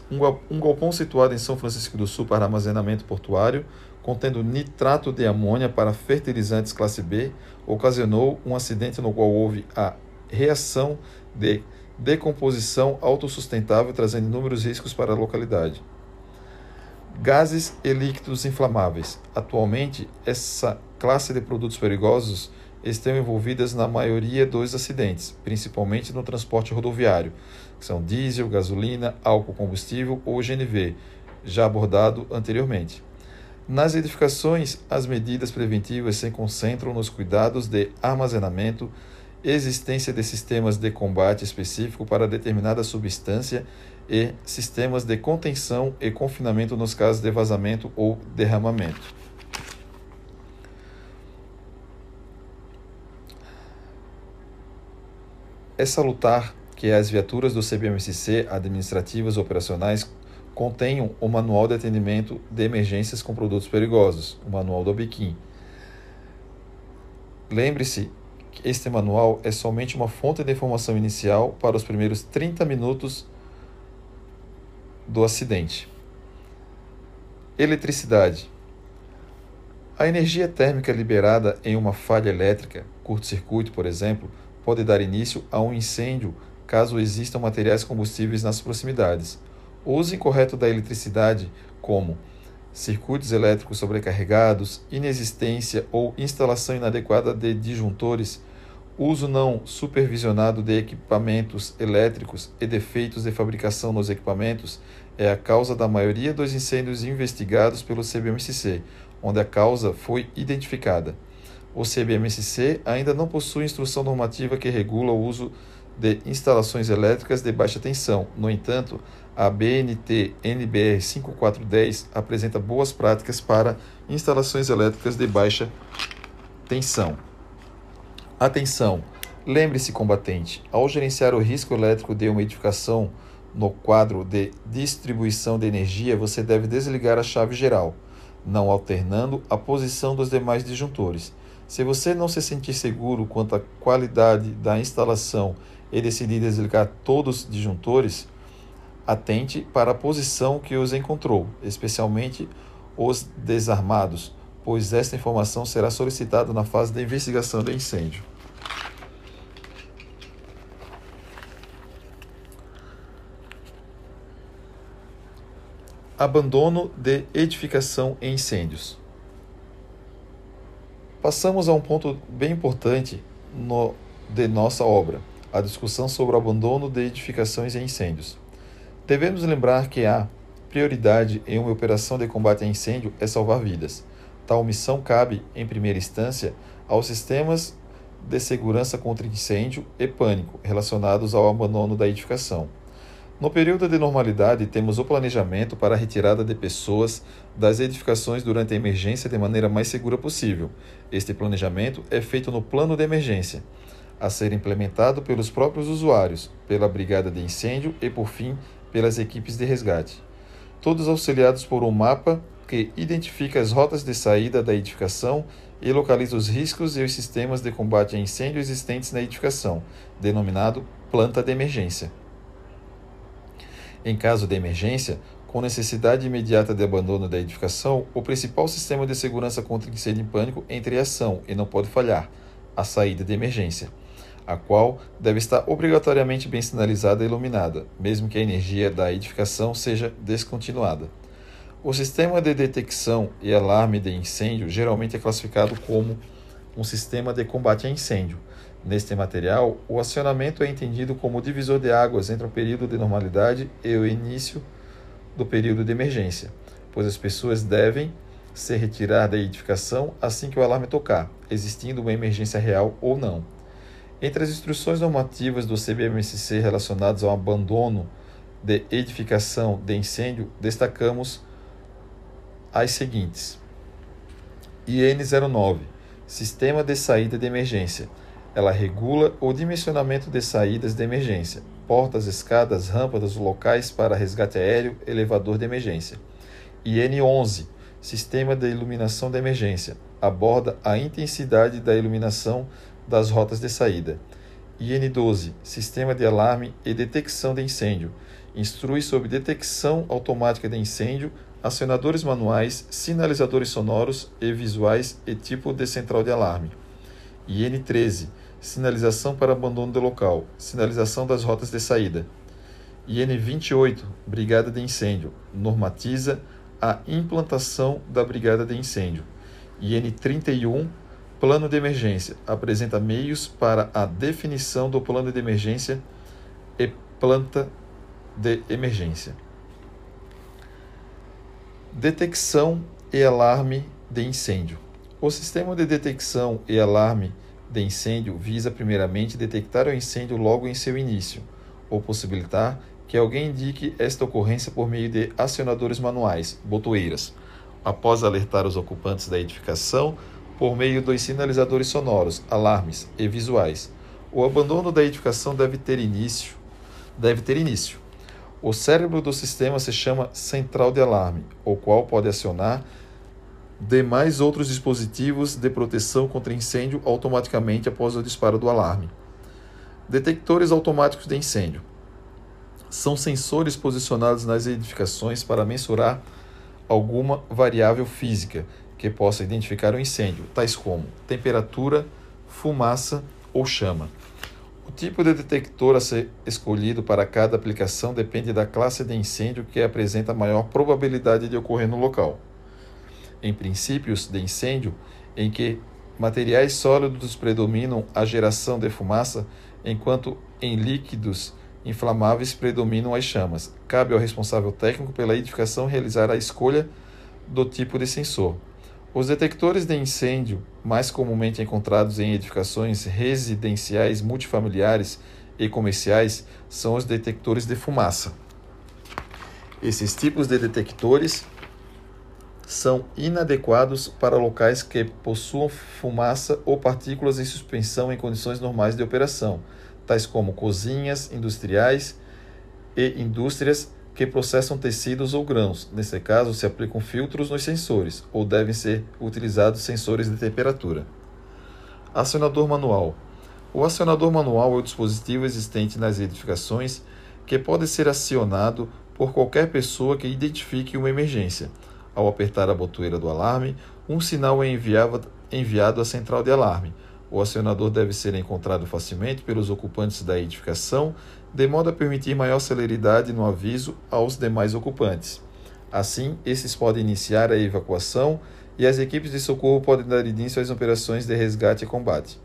um galpão situado em São Francisco do Sul para armazenamento portuário, contendo nitrato de amônia para fertilizantes classe B, ocasionou um acidente no qual houve a reação de decomposição autossustentável, trazendo inúmeros riscos para a localidade. Gases e líquidos inflamáveis. Atualmente, essa classe de produtos perigosos estão envolvidas na maioria dos acidentes, principalmente no transporte rodoviário, que são diesel, gasolina, álcool combustível ou GNV, já abordado anteriormente. Nas edificações, as medidas preventivas se concentram nos cuidados de armazenamento, existência de sistemas de combate específico para determinada substância e sistemas de contenção e confinamento nos casos de vazamento ou derramamento. É salutar que as viaturas do CBMSC administrativas operacionais contenham o Manual de Atendimento de Emergências com Produtos Perigosos, o Manual do ABIQUIM. Lembre-se que este manual é somente uma fonte de informação inicial para os primeiros 30 minutos do acidente. Eletricidade. A energia térmica liberada em uma falha elétrica, curto-circuito, por exemplo, pode dar início a um incêndio caso existam materiais combustíveis nas proximidades. O uso incorreto da eletricidade, como circuitos elétricos sobrecarregados, inexistência ou instalação inadequada de disjuntores, uso não supervisionado de equipamentos elétricos e defeitos de fabricação nos equipamentos é a causa da maioria dos incêndios investigados pelo CBMCC, onde a causa foi identificada. O CBMSC ainda não possui instrução normativa que regula o uso de instalações elétricas de baixa tensão. No entanto, a BNT NBR 5410 apresenta boas práticas para instalações elétricas de baixa tensão. Atenção! Lembre-se, combatente, ao gerenciar o risco elétrico de uma edificação no quadro de distribuição de energia, você deve desligar a chave geral, não alternando a posição dos demais disjuntores. Se você não se sentir seguro quanto à qualidade da instalação e decidir desligar todos os disjuntores, atente para a posição que os encontrou, especialmente os desarmados, pois esta informação será solicitada na fase da investigação do incêndio. Abandono de edificação em incêndios. Passamos a um ponto bem importante no, de nossa obra, a discussão sobre o abandono de edificações em incêndios. Devemos lembrar que a prioridade em uma operação de combate a incêndio é salvar vidas. Tal missão cabe, em primeira instância, aos sistemas de segurança contra incêndio e pânico relacionados ao abandono da edificação. No período de normalidade, temos o planejamento para a retirada de pessoas das edificações durante a emergência de maneira mais segura possível. Este planejamento é feito no plano de emergência, a ser implementado pelos próprios usuários, pela brigada de incêndio e, por fim, pelas equipes de resgate. Todos auxiliados por um mapa que identifica as rotas de saída da edificação e localiza os riscos e os sistemas de combate a incêndio existentes na edificação, denominado planta de emergência. Em caso de emergência, com necessidade imediata de abandono da edificação, o principal sistema de segurança contra incêndio em pânico entra em ação e não pode falhar, a saída de emergência, a qual deve estar obrigatoriamente bem sinalizada e iluminada, mesmo que a energia da edificação seja descontinuada. O sistema de detecção e alarme de incêndio geralmente é classificado como um sistema de combate a incêndio, Neste material, o acionamento é entendido como o divisor de águas entre o período de normalidade e o início do período de emergência, pois as pessoas devem se retirar da edificação assim que o alarme tocar, existindo uma emergência real ou não. Entre as instruções normativas do CBMSC relacionadas ao abandono de edificação de incêndio, destacamos as seguintes: IN 09 Sistema de saída de emergência ela regula o dimensionamento de saídas de emergência, portas, escadas, rampas locais para resgate aéreo, elevador de emergência. IN11, Sistema de Iluminação de Emergência, aborda a intensidade da iluminação das rotas de saída. IN12, Sistema de Alarme e Detecção de Incêndio, instrui sobre detecção automática de incêndio, acionadores manuais, sinalizadores sonoros e visuais e tipo de central de alarme. IN13, sinalização para abandono do local, sinalização das rotas de saída. IN 28, Brigada de Incêndio, normatiza a implantação da Brigada de Incêndio. IN 31, Plano de Emergência, apresenta meios para a definição do plano de emergência e planta de emergência. Detecção e alarme de incêndio. O sistema de detecção e alarme de incêndio visa primeiramente detectar o incêndio logo em seu início, ou possibilitar que alguém indique esta ocorrência por meio de acionadores manuais, botoeiras, após alertar os ocupantes da edificação por meio dos sinalizadores sonoros, alarmes e visuais. O abandono da edificação deve ter início, deve ter início. O cérebro do sistema se chama central de alarme, o qual pode acionar demais outros dispositivos de proteção contra incêndio automaticamente após o disparo do alarme. Detectores automáticos de incêndio são sensores posicionados nas edificações para mensurar alguma variável física que possa identificar o incêndio, tais como temperatura, fumaça ou chama. O tipo de detector a ser escolhido para cada aplicação depende da classe de incêndio que apresenta maior probabilidade de ocorrer no local em princípios de incêndio, em que materiais sólidos predominam a geração de fumaça, enquanto em líquidos inflamáveis predominam as chamas. Cabe ao responsável técnico pela edificação realizar a escolha do tipo de sensor. Os detectores de incêndio, mais comumente encontrados em edificações residenciais, multifamiliares e comerciais, são os detectores de fumaça. Esses tipos de detectores são inadequados para locais que possuam fumaça ou partículas em suspensão em condições normais de operação, tais como cozinhas industriais e indústrias que processam tecidos ou grãos. Nesse caso, se aplicam filtros nos sensores ou devem ser utilizados sensores de temperatura. Acionador manual. O acionador manual é o dispositivo existente nas edificações que pode ser acionado por qualquer pessoa que identifique uma emergência Ao apertar a botoeira do alarme, um sinal é enviado, enviado à central de alarme. O acionador deve ser encontrado facilmente pelos ocupantes da edificação, de modo a permitir maior celeridade no aviso aos demais ocupantes. Assim, esses podem iniciar a evacuação e as equipes de socorro podem dar início às operações de resgate e combate.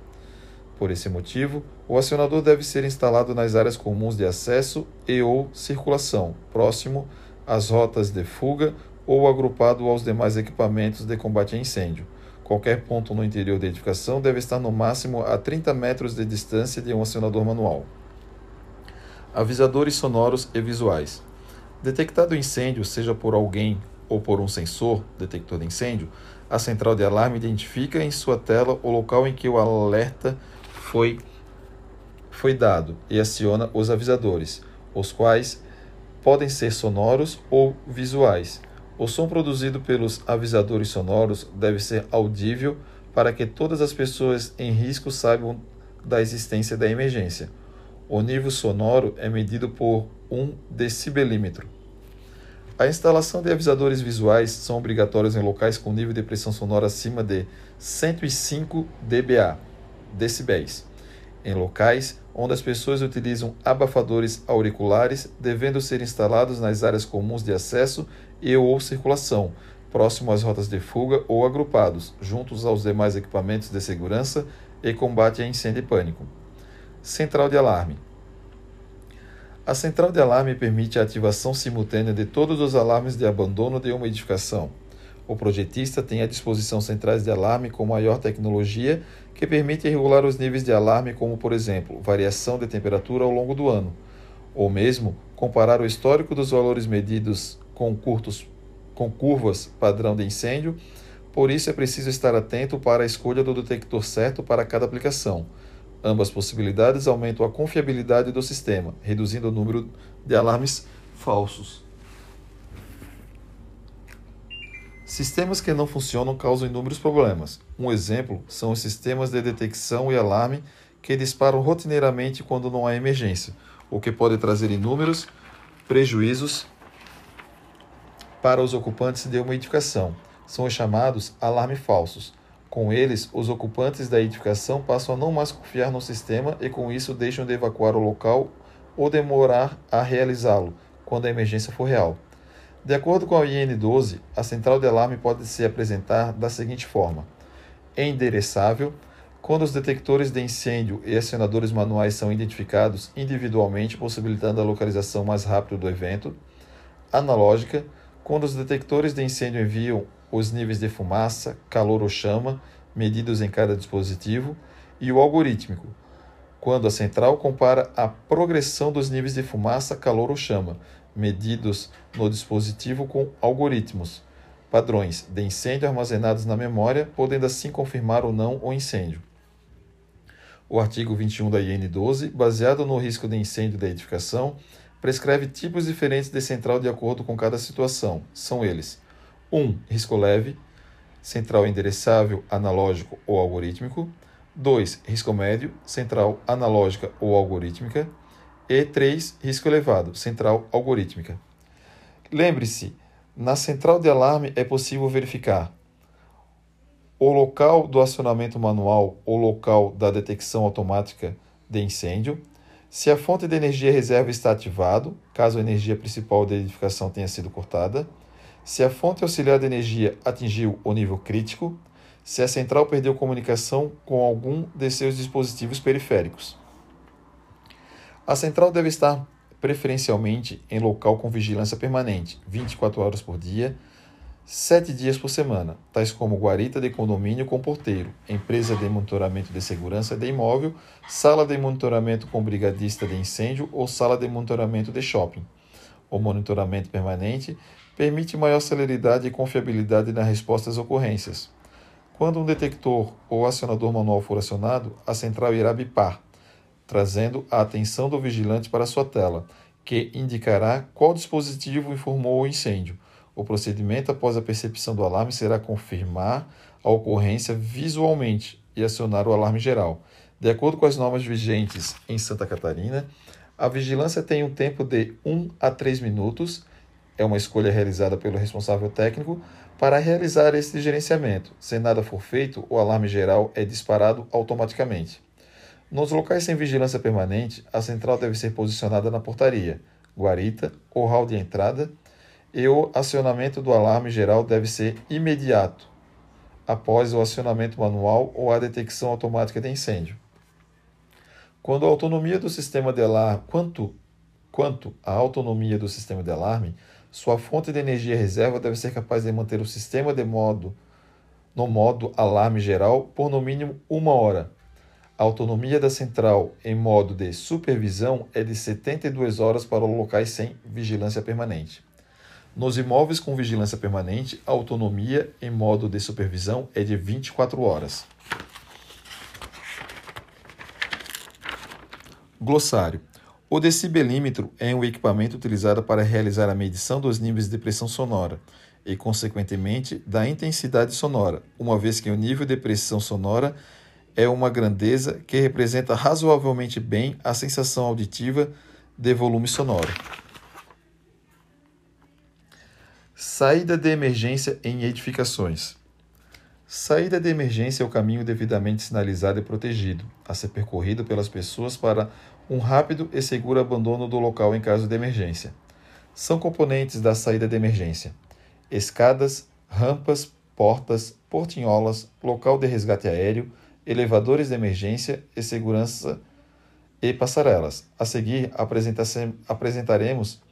Por esse motivo, o acionador deve ser instalado nas áreas comuns de acesso e ou circulação, próximo às rotas de fuga ou agrupado aos demais equipamentos de combate a incêndio. Qualquer ponto no interior da edificação deve estar no máximo a 30 metros de distância de um acionador manual. Avisadores sonoros e visuais. Detectado incêndio, seja por alguém ou por um sensor, detector de incêndio, a central de alarme identifica em sua tela o local em que o alerta foi, foi dado e aciona os avisadores, os quais podem ser sonoros ou visuais. O som produzido pelos avisadores sonoros deve ser audível para que todas as pessoas em risco saibam da existência da emergência. O nível sonoro é medido por um decibelímetro. A instalação de avisadores visuais são obrigatórios em locais com nível de pressão sonora acima de 105 dBA, decibéis, em locais onde as pessoas utilizam abafadores auriculares, devendo ser instalados nas áreas comuns de acesso e ou circulação, próximo às rotas de fuga ou agrupados, juntos aos demais equipamentos de segurança e combate a incêndio e pânico. Central de alarme. A central de alarme permite a ativação simultânea de todos os alarmes de abandono de uma edificação. O projetista tem à disposição centrais de alarme com maior tecnologia que permite regular os níveis de alarme, como, por exemplo, variação de temperatura ao longo do ano, ou mesmo comparar o histórico dos valores medidos com, curtos, com curvas padrão de incêndio. Por isso, é preciso estar atento para a escolha do detector certo para cada aplicação. Ambas possibilidades aumentam a confiabilidade do sistema, reduzindo o número de alarmes falsos. Sistemas que não funcionam causam inúmeros problemas. Um exemplo são os sistemas de detecção e alarme que disparam rotineiramente quando não há emergência, o que pode trazer inúmeros prejuízos para os ocupantes de uma edificação. São os chamados alarmes falsos. Com eles, os ocupantes da edificação passam a não mais confiar no sistema e, com isso, deixam de evacuar o local ou demorar a realizá-lo quando a emergência for real. De acordo com a IN 12, a central de alarme pode se apresentar da seguinte forma: endereçável, quando os detectores de incêndio e acionadores manuais são identificados individualmente, possibilitando a localização mais rápida do evento, analógica, quando os detectores de incêndio enviam os níveis de fumaça, calor ou chama medidos em cada dispositivo, e o algorítmico, quando a central compara a progressão dos níveis de fumaça, calor ou chama, medidos no dispositivo com algoritmos, padrões de incêndio armazenados na memória, podendo assim confirmar ou não o incêndio. O artigo 21 da IN 12, baseado no risco de incêndio da edificação, prescreve tipos diferentes de central de acordo com cada situação. São eles: 1. Um, risco leve, central endereçável, analógico ou algorítmico. 2. Risco médio, central analógica ou algorítmica. E 3. Risco elevado, central algorítmica. Lembre-se, na central de alarme é possível verificar o local do acionamento manual ou local da detecção automática de incêndio, se a fonte de energia reserva está ativado, caso a energia principal da edificação tenha sido cortada, se a fonte auxiliar de energia atingiu o nível crítico, se a central perdeu comunicação com algum de seus dispositivos periféricos. A central deve estar preferencialmente em local com vigilância permanente, 24 horas por dia, 7 dias por semana, tais como guarita de condomínio com porteiro, empresa de monitoramento de segurança de imóvel, sala de monitoramento com brigadista de incêndio ou sala de monitoramento de shopping. O monitoramento permanente permite maior celeridade e confiabilidade na resposta às ocorrências. Quando um detector ou acionador manual for acionado, a central irá bipar, trazendo a atenção do vigilante para sua tela, que indicará qual dispositivo informou o incêndio. O procedimento após a percepção do alarme será confirmar a ocorrência visualmente e acionar o alarme geral. De acordo com as normas vigentes em Santa Catarina, a vigilância tem um tempo de 1 a 3 minutos, É uma escolha realizada pelo responsável técnico para realizar este gerenciamento. Se nada for feito, o alarme geral é disparado automaticamente. Nos locais sem vigilância permanente, a central deve ser posicionada na portaria, guarita ou hall de entrada e o acionamento do alarme geral deve ser imediato, após o acionamento manual ou a detecção automática de incêndio. Quando a autonomia do sistema de alarme, quanto, quanto à autonomia do sistema de alarme, sua fonte de energia reserva deve ser capaz de manter o sistema de modo no modo alarme geral por no mínimo uma hora, a autonomia da central em modo de supervisão é de 72 horas para locais sem vigilância permanente. Nos imóveis com vigilância permanente, a autonomia em modo de supervisão é de 24 horas. Glossário. O decibelímetro é um equipamento utilizado para realizar a medição dos níveis de pressão sonora e, consequentemente, da intensidade sonora, uma vez que o nível de pressão sonora é uma grandeza que representa razoavelmente bem a sensação auditiva de volume sonoro. Saída de emergência em edificações. Saída de emergência é o caminho devidamente sinalizado e protegido, a ser percorrido pelas pessoas para um rápido e seguro abandono do local em caso de emergência. São componentes da saída de emergência: escadas, rampas, portas, portinholas, local de resgate aéreo, elevadores de emergência e segurança e passarelas. A seguir, apresentaremos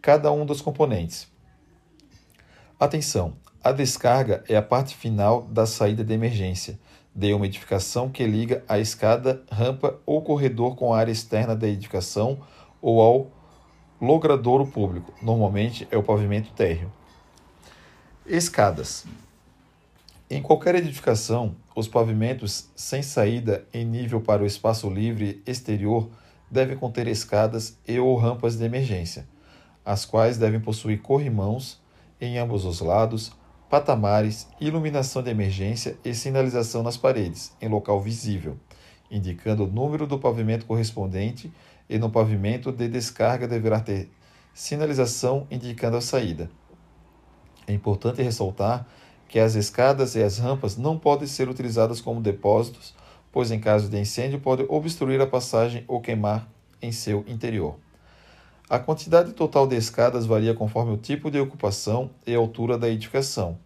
cada um dos componentes. Atenção! A descarga é a parte final da saída de emergência de uma edificação que liga a escada, rampa ou corredor com a área externa da edificação ou ao logradouro público. Normalmente é o pavimento térreo. Escadas. Em qualquer edificação, os pavimentos sem saída em nível para o espaço livre exterior devem conter escadas e ou rampas de emergência, as quais devem possuir corrimãos em ambos os lados, patamares, iluminação de emergência e sinalização nas paredes, em local visível, indicando o número do pavimento correspondente e no pavimento de descarga deverá ter sinalização indicando a saída. É importante ressaltar que as escadas e as rampas não podem ser utilizadas como depósitos, pois em caso de incêndio pode obstruir a passagem ou queimar em seu interior. A quantidade total de escadas varia conforme o tipo de ocupação e altura da edificação,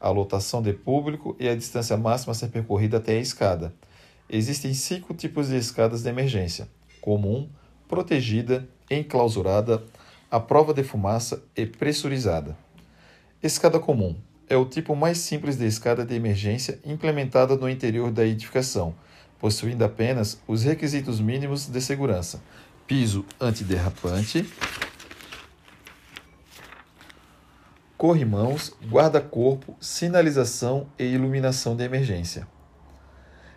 a lotação de público e a distância máxima a ser percorrida até a escada. Existem cinco tipos de escadas de emergência: comum, protegida, enclausurada, à prova de fumaça e pressurizada. Escada comum é o tipo mais simples de escada de emergência implementada no interior da edificação, possuindo apenas os requisitos mínimos de segurança: piso antiderrapante, corrimãos, guarda-corpo, sinalização e iluminação de emergência.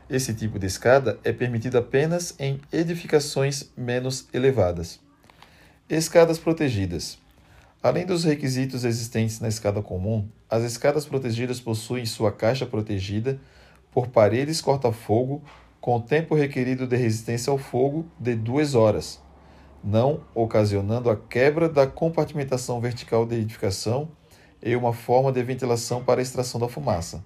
Esse tipo de escada é permitido apenas em edificações menos elevadas. Escadas protegidas. Além dos requisitos existentes na escada comum, as escadas protegidas possuem sua caixa protegida por paredes corta-fogo com o tempo requerido de resistência ao fogo de duas horas, não ocasionando a quebra da compartimentação vertical da edificação e uma forma de ventilação para a extração da fumaça.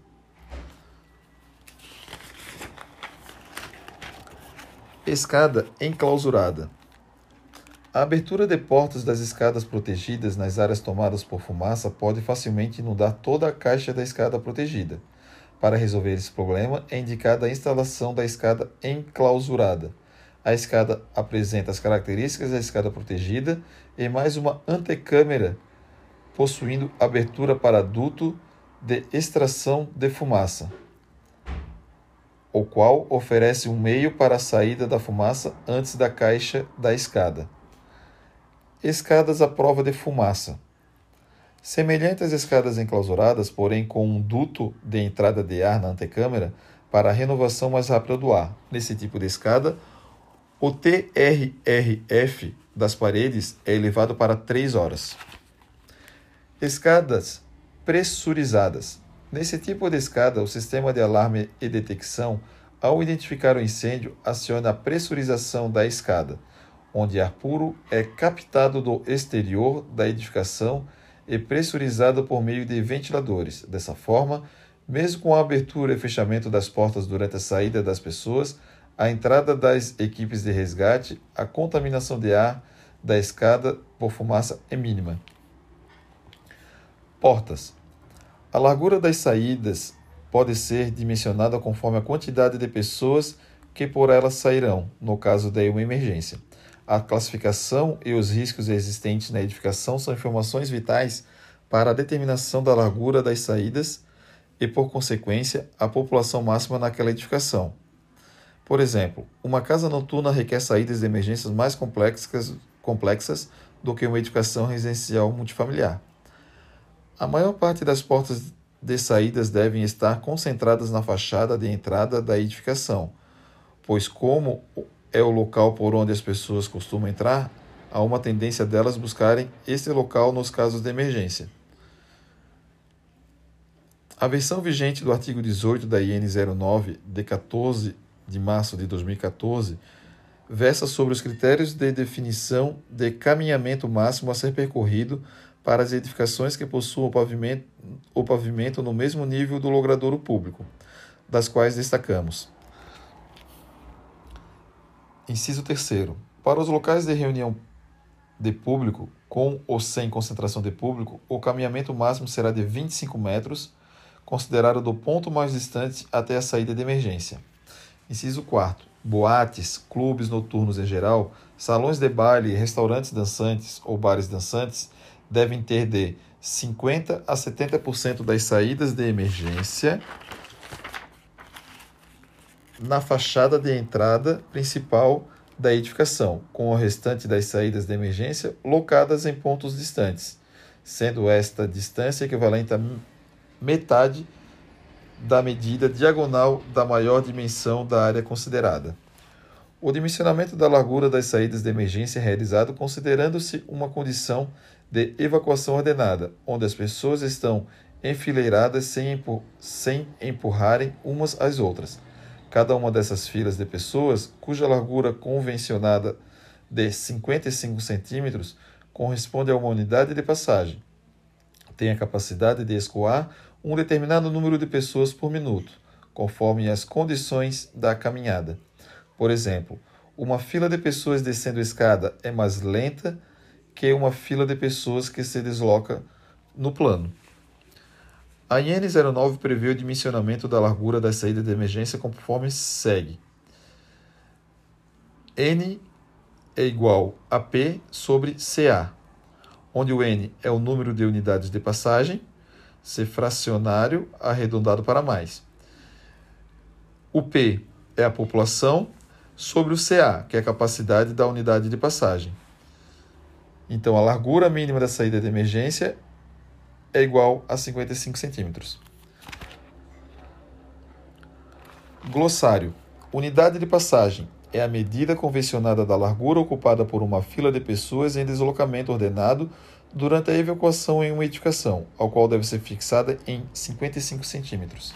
Escada enclausurada. A abertura de portas das escadas protegidas nas áreas tomadas por fumaça pode facilmente inundar toda a caixa da escada protegida. Para resolver esse problema, é indicada a instalação da escada enclausurada. A escada apresenta as características da escada protegida e mais uma antecâmara possuindo abertura para duto de extração de fumaça, o qual oferece um meio para a saída da fumaça antes da caixa da escada. Escadas à prova de fumaça. Semelhante às escadas enclausuradas, porém com um duto de entrada de ar na antecâmara para a renovação mais rápida do ar. Nesse tipo de escada, o TRRF das paredes é elevado para 3 horas. Escadas pressurizadas. Nesse tipo de escada, o sistema de alarme e detecção, ao identificar o incêndio, aciona a pressurização da escada onde ar puro é captado do exterior da edificação e pressurizado por meio de ventiladores. Dessa forma, mesmo com a abertura e fechamento das portas durante a saída das pessoas, a entrada das equipes de resgate, a contaminação de ar da escada por fumaça é mínima. Portas. A largura das saídas pode ser dimensionada conforme a quantidade de pessoas que por elas sairão, no caso de uma emergência. A classificação e os riscos existentes na edificação são informações vitais para a determinação da largura das saídas e, por consequência, a população máxima naquela edificação. Por exemplo, uma casa noturna requer saídas de emergências mais complexas, complexas do que uma edificação residencial multifamiliar. A maior parte das portas de saídas devem estar concentradas na fachada de entrada da edificação, pois, como é o local por onde as pessoas costumam entrar, há uma tendência delas buscarem esse local nos casos de emergência. A versão vigente do artigo 18 da IN 09, de 14 de março de 2014, versa sobre os critérios de definição de caminhamento máximo a ser percorrido para as edificações que possuam pavimento, o pavimento no mesmo nível do logradouro público, das quais destacamos. Inciso 3. Para os locais de reunião de público, com ou sem concentração de público, o caminhamento máximo será de 25 metros, considerado do ponto mais distante até a saída de emergência. Inciso 4. Boates, clubes noturnos em geral, salões de baile, restaurantes dançantes ou bares dançantes devem ter de 50 a 70% das saídas de emergência na fachada de entrada principal da edificação, com o restante das saídas de emergência locadas em pontos distantes, sendo esta distância equivalente a metade da medida diagonal da maior dimensão da área considerada. O dimensionamento da largura das saídas de emergência é realizado considerando-se uma condição de evacuação ordenada, onde as pessoas estão enfileiradas sem, empur sem empurrarem umas às outras. Cada uma dessas filas de pessoas, cuja largura convencionada de 55 centímetros corresponde a uma unidade de passagem, tem a capacidade de escoar um determinado número de pessoas por minuto, conforme as condições da caminhada. Por exemplo, uma fila de pessoas descendo a escada é mais lenta que uma fila de pessoas que se desloca no plano. A IN 09 prevê o dimensionamento da largura da saída de emergência conforme segue. N é igual a P sobre CA, onde o N é o número de unidades de passagem, ser fracionário arredondado para mais. O P é a população sobre o CA, que é a capacidade da unidade de passagem. Então, a largura mínima da saída de emergência é igual a 55 centímetros. Glossário. Unidade de passagem é a medida convencionada da largura ocupada por uma fila de pessoas em deslocamento ordenado durante a evacuação em uma edificação, ao qual deve ser fixada em 55 centímetros.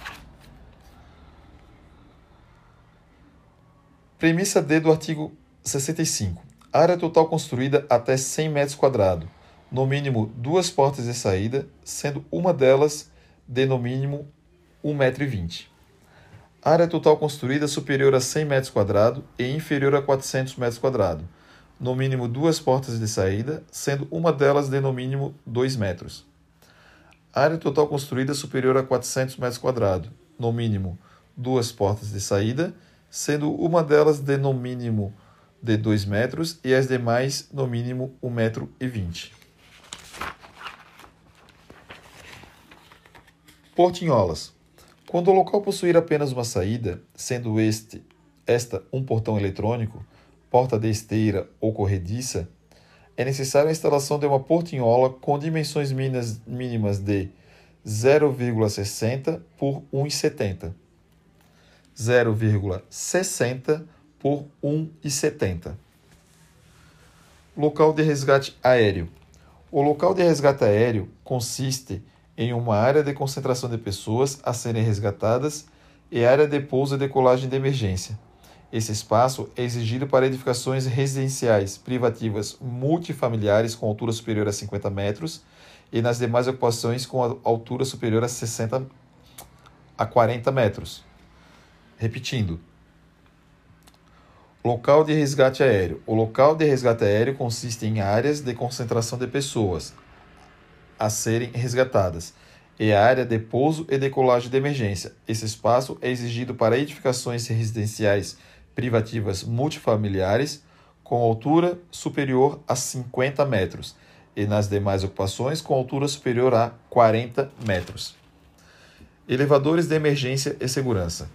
Premissa D do artigo 65. Área total construída até 100 metros quadrados, no mínimo duas portas de saída, sendo uma delas de no mínimo 1,20 m. Área total construída superior a 100 metros e inferior a 400 metros no mínimo duas portas de saída, sendo uma delas de no mínimo 2 metros. Área total construída superior a 400 metros no mínimo duas portas de saída, sendo uma delas de no mínimo de 2 metros e as demais no mínimo 1,20 metro. E 20. Portinholas. Quando o local possuir apenas uma saída, sendo este esta um portão eletrônico, porta de esteira ou corrediça, é necessária a instalação de uma portinhola com dimensões mínimas de 0,60 por 1,70, 0,60 por 1,70. Local de resgate aéreo. O local de resgate aéreo consiste em uma área de concentração de pessoas a serem resgatadas e área de pouso e decolagem de emergência Esse espaço é exigido para edificações residenciais privativas multifamiliares com altura superior a 50 metros e nas demais ocupações com altura superior a 60 a 40 metros. Repetindo. Local de resgate aéreo. O local de resgate aéreo consiste em áreas de concentração de pessoas a serem resgatadas e a área de pouso e decolagem de emergência. Esse espaço é exigido para edificações residenciais privativas multifamiliares com altura superior a 50 metros e nas demais ocupações com altura superior a 40 metros. Elevadores de emergência e segurança.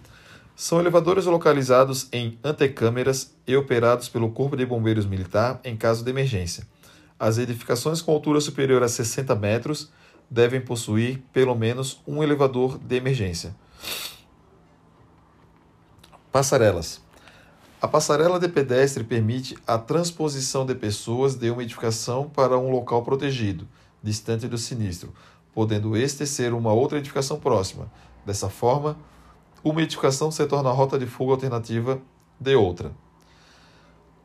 São elevadores localizados em antecâmeras e operados pelo Corpo de Bombeiros Militar em caso de emergência. As edificações com altura superior a 60 metros devem possuir pelo menos um elevador de emergência. Passarelas. A passarela de pedestre permite a transposição de pessoas de uma edificação para um local protegido, distante do sinistro, podendo este ser uma outra edificação próxima. Dessa forma, uma edificação se torna rota de fuga alternativa de outra.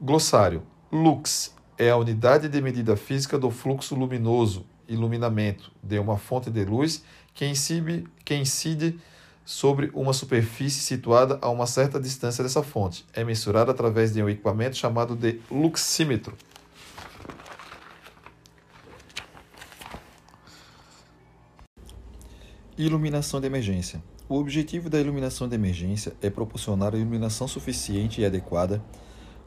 Glossário: Lux é a unidade de medida física do fluxo luminoso, iluminamento, de uma fonte de luz que incide, que incide sobre uma superfície situada a uma certa distância dessa fonte. É mensurada através de um equipamento chamado de luxímetro. Iluminação de emergência. O objetivo da iluminação de emergência é proporcionar iluminação suficiente e adequada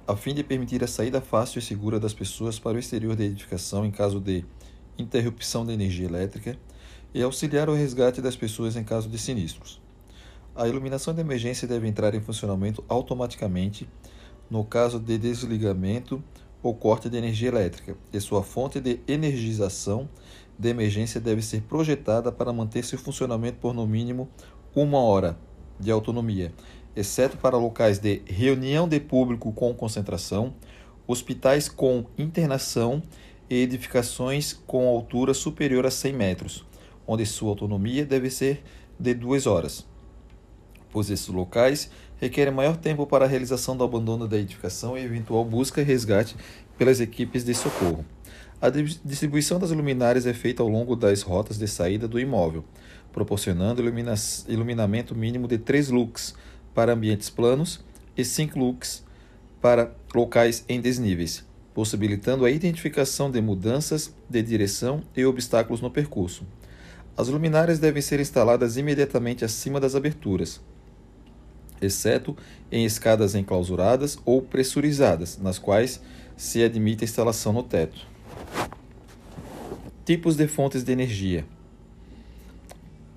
a fim de permitir a saída fácil e segura das pessoas para o exterior da edificação em caso de interrupção da energia elétrica e auxiliar o resgate das pessoas em caso de sinistros. A iluminação de emergência deve entrar em funcionamento automaticamente no caso de desligamento ou corte de energia elétrica, e sua fonte de energização de emergência deve ser projetada para manter seu funcionamento por no mínimo uma hora de autonomia, exceto para locais de reunião de público com concentração, hospitais com internação e edificações com altura superior a 100 metros, onde sua autonomia deve ser de duas horas pois esses locais requerem maior tempo para a realização do abandono da edificação e eventual busca e resgate pelas equipes de socorro. A distribuição das luminárias é feita ao longo das rotas de saída do imóvel, proporcionando iluminamento mínimo de 3 lux para ambientes planos e 5 lux para locais em desníveis, possibilitando a identificação de mudanças de direção e obstáculos no percurso. As luminárias devem ser instaladas imediatamente acima das aberturas, exceto em escadas enclausuradas ou pressurizadas, nas quais se admite a instalação no teto. Tipos de fontes de energia.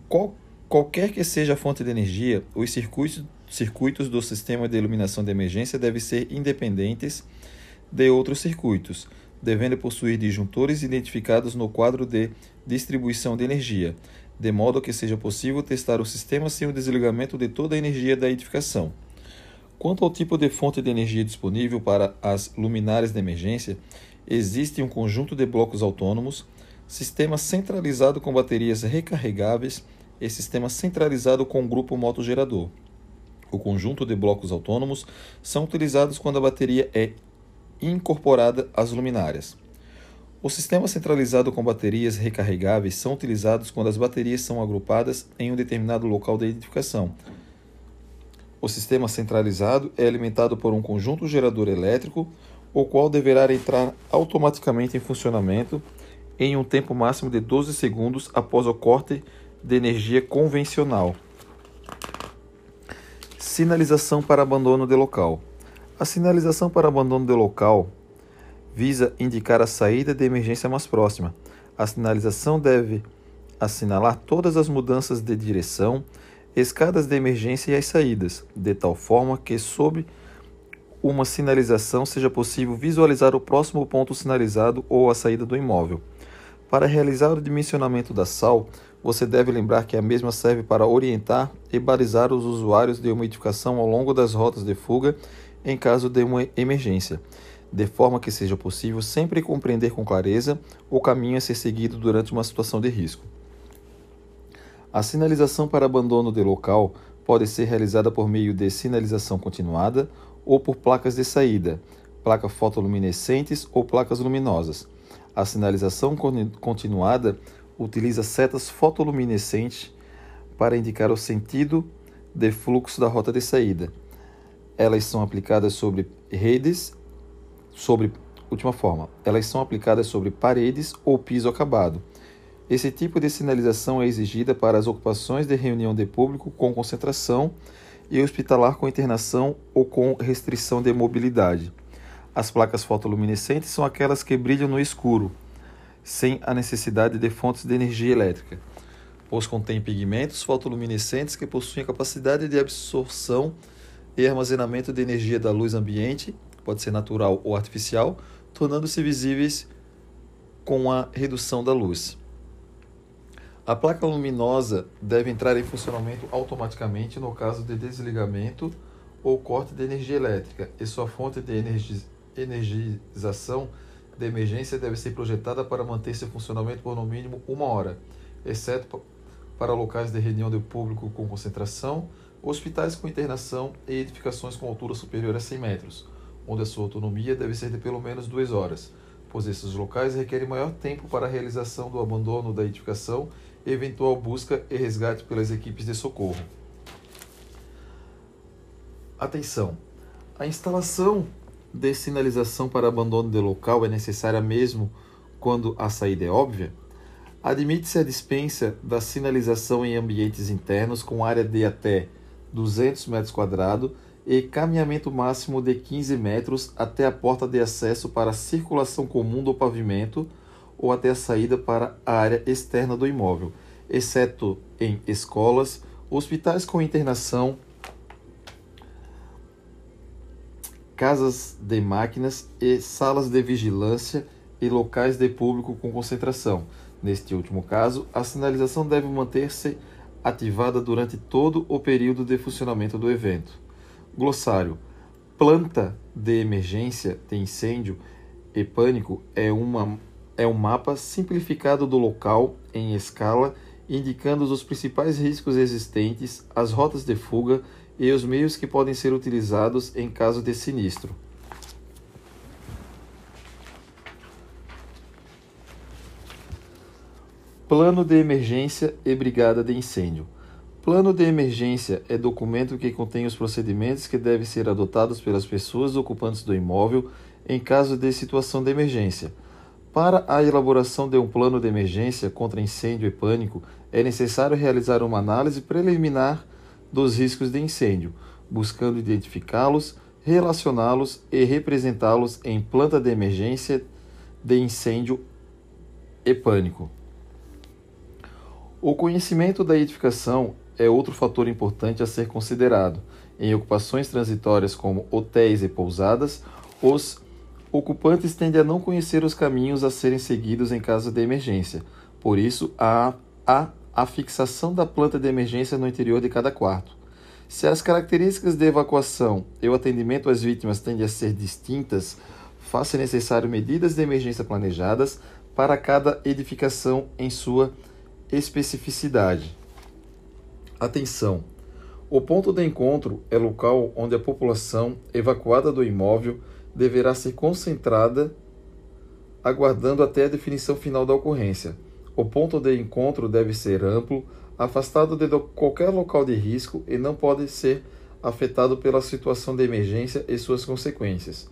Qual, qualquer que seja a fonte de energia, os circuitos, circuitos do sistema de iluminação de emergência devem ser independentes de outros circuitos, devendo possuir disjuntores identificados no quadro de distribuição de energia, de modo que seja possível testar o sistema sem o desligamento de toda a energia da edificação. Quanto ao tipo de fonte de energia disponível para as luminárias de emergência, existe um conjunto de blocos autônomos, sistema centralizado com baterias recarregáveis e sistema centralizado com grupo motogerador. O conjunto de blocos autônomos são utilizados quando a bateria é incorporada às luminárias. O sistema centralizado com baterias recarregáveis são utilizados quando as baterias são agrupadas em um determinado local da edificação. O sistema centralizado é alimentado por um conjunto gerador elétrico, o qual deverá entrar automaticamente em funcionamento em um tempo máximo de 12 segundos após o corte de energia convencional. Sinalização para abandono de local. A sinalização para abandono de local visa indicar a saída de emergência mais próxima. A sinalização deve assinalar todas as mudanças de direção, escadas de emergência e as saídas, de tal forma que, sob uma sinalização, seja possível visualizar o próximo ponto sinalizado ou a saída do imóvel. Para realizar o dimensionamento da SAL, você deve lembrar que a mesma serve para orientar e balizar os usuários de uma edificação ao longo das rotas de fuga em caso de uma emergência de forma que seja possível sempre compreender com clareza o caminho a ser seguido durante uma situação de risco. A sinalização para abandono de local pode ser realizada por meio de sinalização continuada ou por placas de saída, placas fotoluminescentes ou placas luminosas. A sinalização continuada utiliza setas fotoluminescentes para indicar o sentido de fluxo da rota de saída. Elas são aplicadas sobre redes, sobre última forma, elas são aplicadas sobre paredes ou piso acabado. Esse tipo de sinalização é exigida para as ocupações de reunião de público com concentração e hospitalar com internação ou com restrição de mobilidade. As placas fotoluminescentes são aquelas que brilham no escuro, sem a necessidade de fontes de energia elétrica, pois contêm pigmentos fotoluminescentes que possuem a capacidade de absorção e armazenamento de energia da luz ambiente, pode ser natural ou artificial, tornando-se visíveis com a redução da luz. A placa luminosa deve entrar em funcionamento automaticamente no caso de desligamento ou corte de energia elétrica, e sua fonte de energização de emergência deve ser projetada para manter seu funcionamento por no mínimo uma hora, exceto para locais de reunião de público com concentração, hospitais com internação e edificações com altura superior a 100 metros, onde a sua autonomia deve ser de pelo menos duas horas, pois esses locais requerem maior tempo para a realização do abandono da edificação eventual busca e resgate pelas equipes de socorro. Atenção! A instalação de sinalização para abandono de local é necessária mesmo quando a saída é óbvia? Admite-se a dispensa da sinalização em ambientes internos com área de até 200 metros quadrados e caminhamento máximo de 15 metros até a porta de acesso para a circulação comum do pavimento ou até a saída para a área externa do imóvel, exceto em escolas, hospitais com internação, casas de máquinas e salas de vigilância e locais de público com concentração. Neste último caso, a sinalização deve manter-se ativada durante todo o período de funcionamento do evento. Glossário: Planta de emergência de incêndio e pânico é uma é um mapa simplificado do local em escala, indicando os principais riscos existentes, as rotas de fuga e os meios que podem ser utilizados em caso de sinistro. Plano de emergência e brigada de incêndio. Plano de emergência é documento que contém os procedimentos que devem ser adotados pelas pessoas ocupantes do imóvel em caso de situação de emergência para a elaboração de um plano de emergência contra incêndio e pânico, é necessário realizar uma análise preliminar dos riscos de incêndio, buscando identificá-los, relacioná-los e representá-los em planta de emergência de incêndio e pânico. O conhecimento da edificação é outro fator importante a ser considerado. Em ocupações transitórias como hotéis e pousadas, os Ocupantes tendem a não conhecer os caminhos a serem seguidos em caso de emergência. Por isso, há a, a fixação da planta de emergência no interior de cada quarto. Se as características de evacuação e o atendimento às vítimas tendem a ser distintas, faz-se necessário medidas de emergência planejadas para cada edificação em sua especificidade. Atenção! O ponto de encontro é local onde a população evacuada do imóvel deverá ser concentrada, aguardando até a definição final da ocorrência. O ponto de encontro deve ser amplo, afastado de qualquer local de risco e não pode ser afetado pela situação de emergência e suas consequências.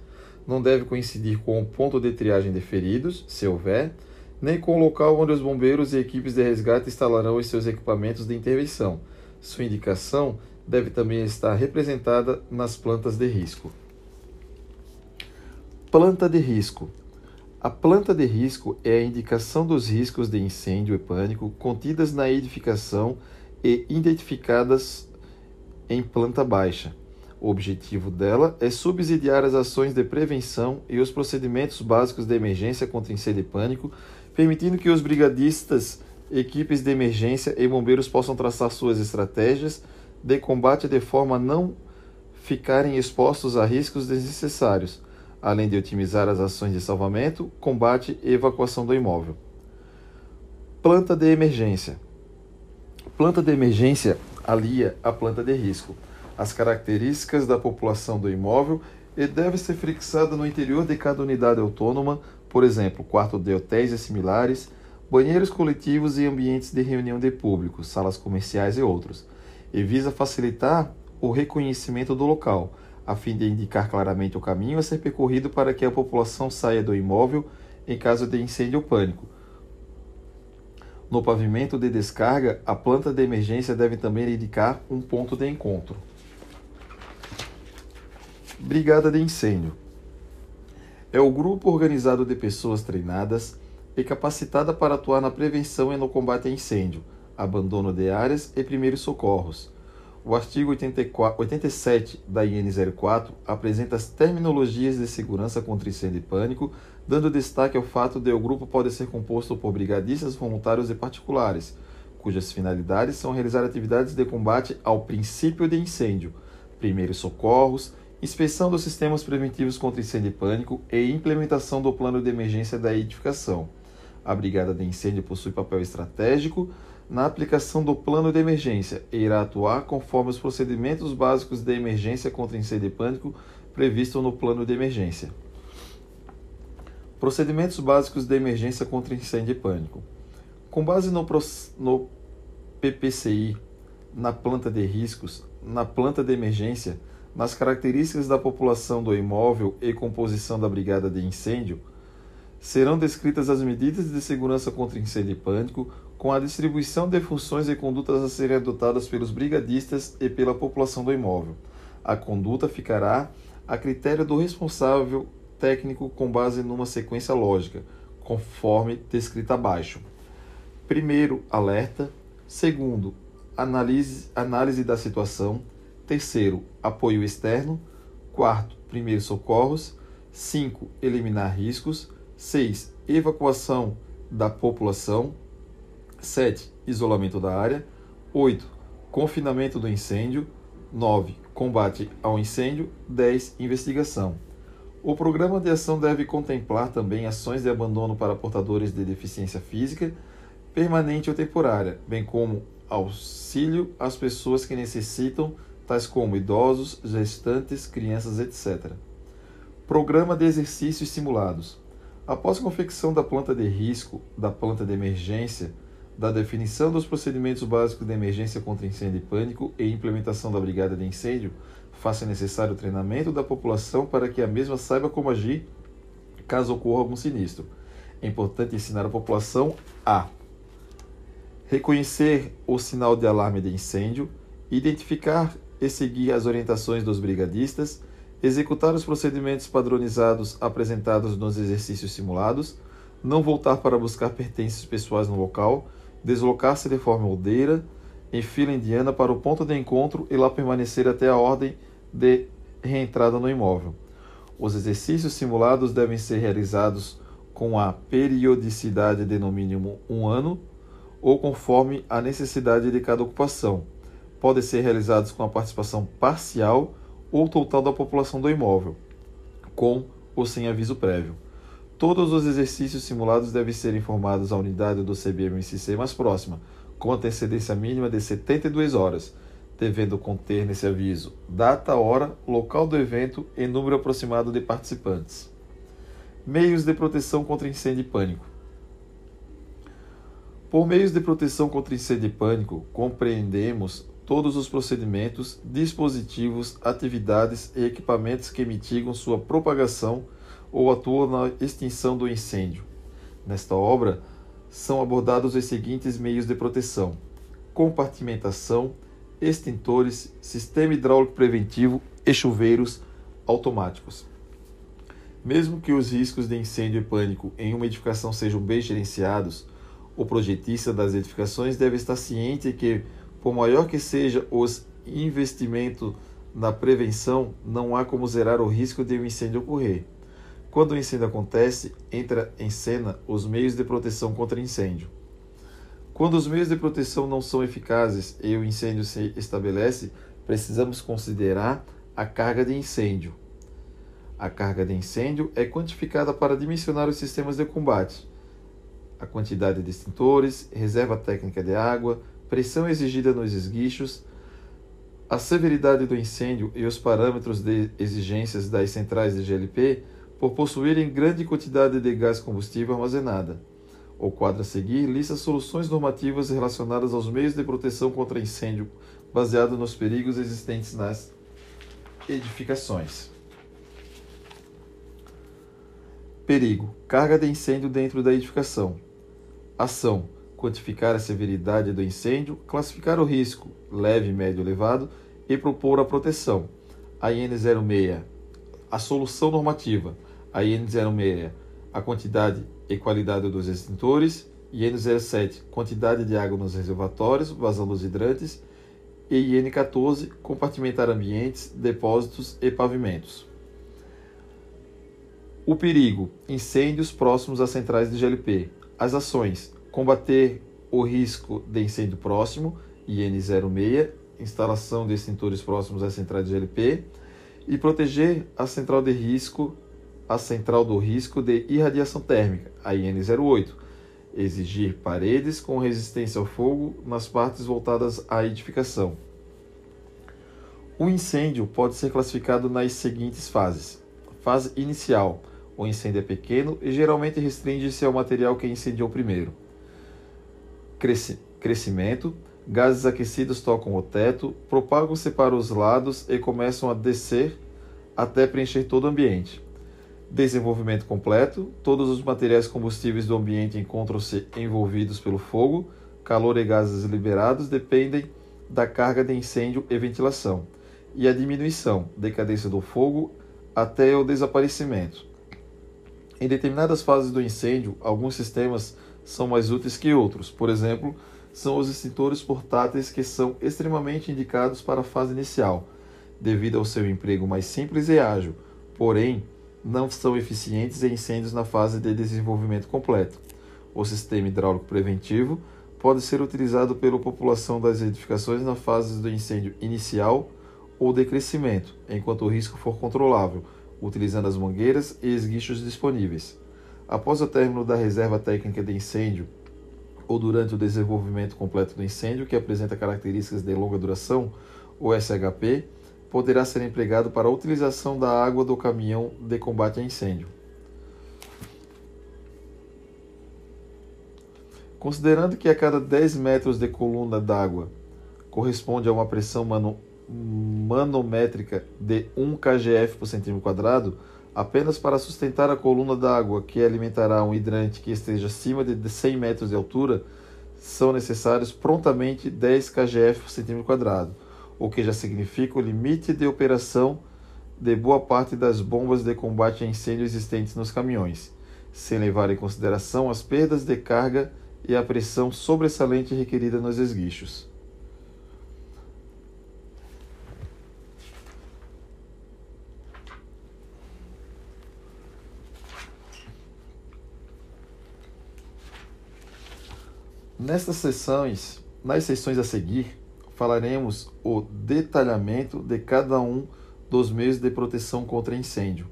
Não deve coincidir com o ponto de triagem de feridos, se houver, nem com o local onde os bombeiros e equipes de resgate instalarão os seus equipamentos de intervenção. Sua indicação deve também estar representada nas plantas de risco. Planta de risco. A planta de risco é a indicação dos riscos de incêndio e pânico contidas na edificação e identificadas em planta baixa. O objetivo dela é subsidiar as ações de prevenção e os procedimentos básicos de emergência contra incêndio e pânico, permitindo que os brigadistas, equipes de emergência e bombeiros possam traçar suas estratégias de combate de forma a não ficarem expostos a riscos desnecessários além de otimizar as ações de salvamento, combate e evacuação do imóvel. Planta de emergência. Planta de emergência alia a planta de risco. as características da população do imóvel e deve ser fixada no interior de cada unidade autônoma, por exemplo, quarto de hotéis e similares, banheiros coletivos e ambientes de reunião de público, salas comerciais e outros, e visa facilitar o reconhecimento do local, a fim de indicar claramente o caminho a ser percorrido para que a população saia do imóvel em caso de incêndio ou pânico. No pavimento de descarga, a planta de emergência deve também indicar um ponto de encontro. Brigada de Incêndio é o grupo organizado de pessoas treinadas e capacitada para atuar na prevenção e no combate a incêndio, abandono de áreas e primeiros socorros. O artigo 84, 87 da IN 04 apresenta as terminologias de segurança contra incêndio e pânico, dando destaque ao fato de o grupo pode ser composto por brigadistas voluntários e particulares, cujas finalidades são realizar atividades de combate ao princípio de incêndio, primeiros socorros, inspeção dos sistemas preventivos contra incêndio e pânico e implementação do plano de emergência da edificação. A Brigada de Incêndio possui papel estratégico na aplicação do plano de emergência e irá atuar conforme os procedimentos básicos de emergência contra incêndio e pânico previstos no plano de emergência. Procedimentos básicos de emergência contra incêndio e pânico. Com base no, no PPCI, na planta de riscos, na planta de emergência, nas características da população do imóvel e composição da brigada de incêndio, serão descritas as medidas de segurança contra incêndio e pânico, com a distribuição de funções e condutas a serem adotadas pelos brigadistas e pela população do imóvel. A conduta ficará a critério do responsável técnico com base numa sequência lógica, conforme descrita abaixo. Primeiro, alerta. Segundo, análise, análise da situação. Terceiro, apoio externo. Quarto, primeiros socorros. 5. Eliminar riscos. 6. Evacuação da população. 7. Isolamento da área. 8. Confinamento do incêndio. 9. Combate ao incêndio. 10. Investigação. O programa de ação deve contemplar também ações de abandono para portadores de deficiência física, permanente ou temporária, bem como auxílio às pessoas que necessitam tais como idosos, gestantes, crianças, etc. Programa de exercícios simulados. Após confecção da planta de risco, da planta de emergência, da definição dos procedimentos básicos de emergência contra incêndio e pânico e implementação da brigada de incêndio, faça necessário o treinamento da população para que a mesma saiba como agir caso ocorra algum sinistro. É importante ensinar a população a reconhecer o sinal de alarme de incêndio, identificar e seguir as orientações dos brigadistas, executar os procedimentos padronizados apresentados nos exercícios simulados, não voltar para buscar pertences pessoais no local, deslocar-se de forma ordeira, em fila indiana para o ponto de encontro e lá permanecer até a ordem de reentrada no imóvel. Os exercícios simulados devem ser realizados com a periodicidade de no mínimo um ano ou conforme a necessidade de cada ocupação podem ser realizados com a participação parcial ou total da população do imóvel, com ou sem aviso prévio. Todos os exercícios simulados devem ser informados à unidade do CBMCC mais próxima, com antecedência mínima de 72 horas, devendo conter nesse aviso data, hora, local do evento e número aproximado de participantes. Meios de proteção contra incêndio e pânico. Por meios de proteção contra incêndio e pânico, compreendemos todos os procedimentos, dispositivos, atividades e equipamentos que mitigam sua propagação ou atuam na extinção do incêndio. Nesta obra, são abordados os seguintes meios de proteção: compartimentação, extintores, sistema hidráulico preventivo e chuveiros automáticos. Mesmo que os riscos de incêndio e pânico em uma edificação sejam bem gerenciados, o projetista das edificações deve estar ciente que por maior que seja os investimento na prevenção, não há como zerar o risco de um incêndio ocorrer. Quando o incêndio acontece, entra em cena os meios de proteção contra incêndio. Quando os meios de proteção não são eficazes e o incêndio se estabelece, precisamos considerar a carga de incêndio. A carga de incêndio é quantificada para dimensionar os sistemas de combate, a quantidade de extintores, reserva técnica de água, pressão exigida nos esguichos, A severidade do incêndio e os parâmetros de exigências das centrais de GLP por possuírem grande quantidade de gás combustível armazenada. O quadro a seguir lista soluções normativas relacionadas aos meios de proteção contra incêndio, baseado nos perigos existentes nas edificações. Perigo: carga de incêndio dentro da edificação. Ação: quantificar a severidade do incêndio, classificar o risco leve, médio, elevado e propor a proteção. A IN 06, a solução normativa. A IN 06, a quantidade e qualidade dos extintores. IN 07, quantidade de água nos reservatórios, vazão dos hidrantes. E IN 14, compartimentar ambientes, depósitos e pavimentos. O perigo: incêndios próximos às centrais de GLP. As ações: combater o risco de incêndio próximo, IN06, instalação de extintores próximos às centrais de GLP, e proteger a central de risco, a central do risco de irradiação térmica, a IN08. Exigir paredes com resistência ao fogo nas partes voltadas à edificação. O incêndio pode ser classificado nas seguintes fases: fase inicial o incêndio é pequeno e geralmente restringe-se ao material que incendiou primeiro. Cresci crescimento. Gases aquecidos tocam o teto, propagam-se para os lados e começam a descer até preencher todo o ambiente. Desenvolvimento completo. Todos os materiais combustíveis do ambiente encontram-se envolvidos pelo fogo. Calor e gases liberados dependem da carga de incêndio e ventilação. E a diminuição, decadência do fogo até o desaparecimento. Em determinadas fases do incêndio, alguns sistemas são mais úteis que outros. Por exemplo, são os extintores portáteis que são extremamente indicados para a fase inicial, devido ao seu emprego mais simples e ágil, porém não são eficientes em incêndios na fase de desenvolvimento completo. O sistema hidráulico preventivo pode ser utilizado pela população das edificações na fase do incêndio inicial ou de crescimento, enquanto o risco for controlável, utilizando as mangueiras e esguichos disponíveis. Após o término da reserva técnica de incêndio ou durante o desenvolvimento completo do incêndio, que apresenta características de longa duração, o SHP poderá ser empregado para a utilização da água do caminhão de combate a incêndio. Considerando que a cada 10 metros de coluna d'água corresponde a uma pressão manu manométrica de 1 kgf por centímetro quadrado, apenas para sustentar a coluna d'água que alimentará um hidrante que esteja acima de 100 metros de altura, são necessários prontamente 10 kgf por centímetro quadrado, o que já significa o limite de operação de boa parte das bombas de combate a incêndio existentes nos caminhões, sem levar em consideração as perdas de carga e a pressão sobressalente requerida nos esguichos. Nestas sessões, nas sessões a seguir, falaremos o detalhamento de cada um dos meios de proteção contra incêndio.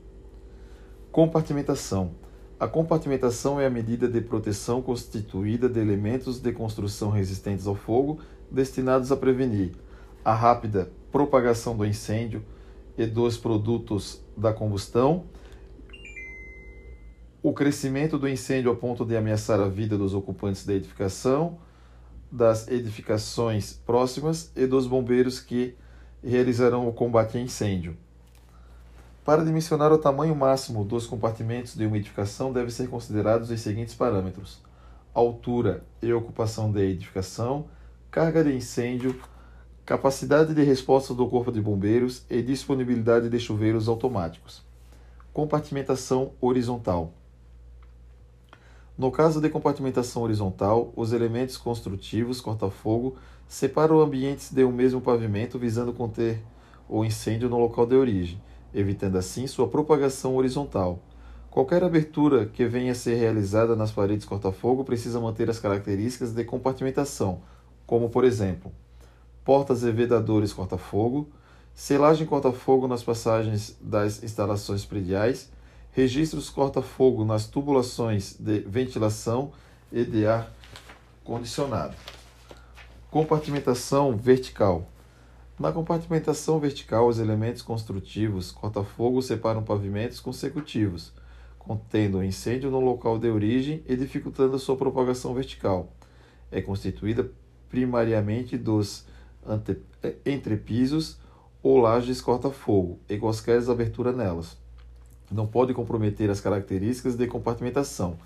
Compartimentação. A compartimentação é a medida de proteção constituída de elementos de construção resistentes ao fogo destinados a prevenir a rápida propagação do incêndio e dos produtos da combustão o crescimento do incêndio a ponto de ameaçar a vida dos ocupantes da edificação, das edificações próximas e dos bombeiros que realizarão o combate a incêndio. Para dimensionar o tamanho máximo dos compartimentos de uma edificação, devem ser considerados os seguintes parâmetros: altura e ocupação da edificação, carga de incêndio, capacidade de resposta do Corpo de Bombeiros e disponibilidade de chuveiros automáticos. Compartimentação horizontal. No caso de compartimentação horizontal, os elementos construtivos corta-fogo separam ambientes de um mesmo pavimento visando conter o incêndio no local de origem, evitando assim sua propagação horizontal. Qualquer abertura que venha a ser realizada nas paredes corta-fogo precisa manter as características de compartimentação, como por exemplo, portas e vedadores corta-fogo, selagem corta-fogo nas passagens das instalações prediais registros corta-fogo nas tubulações de ventilação e de ar condicionado. Compartimentação vertical. Na compartimentação vertical, os elementos construtivos corta-fogo separam pavimentos consecutivos, contendo o incêndio no local de origem e dificultando a sua propagação vertical. É constituída primariamente dos entrepisos ou lajes corta-fogo e quaisquer aberturas nelas. Não pode comprometer as características de compartimentação.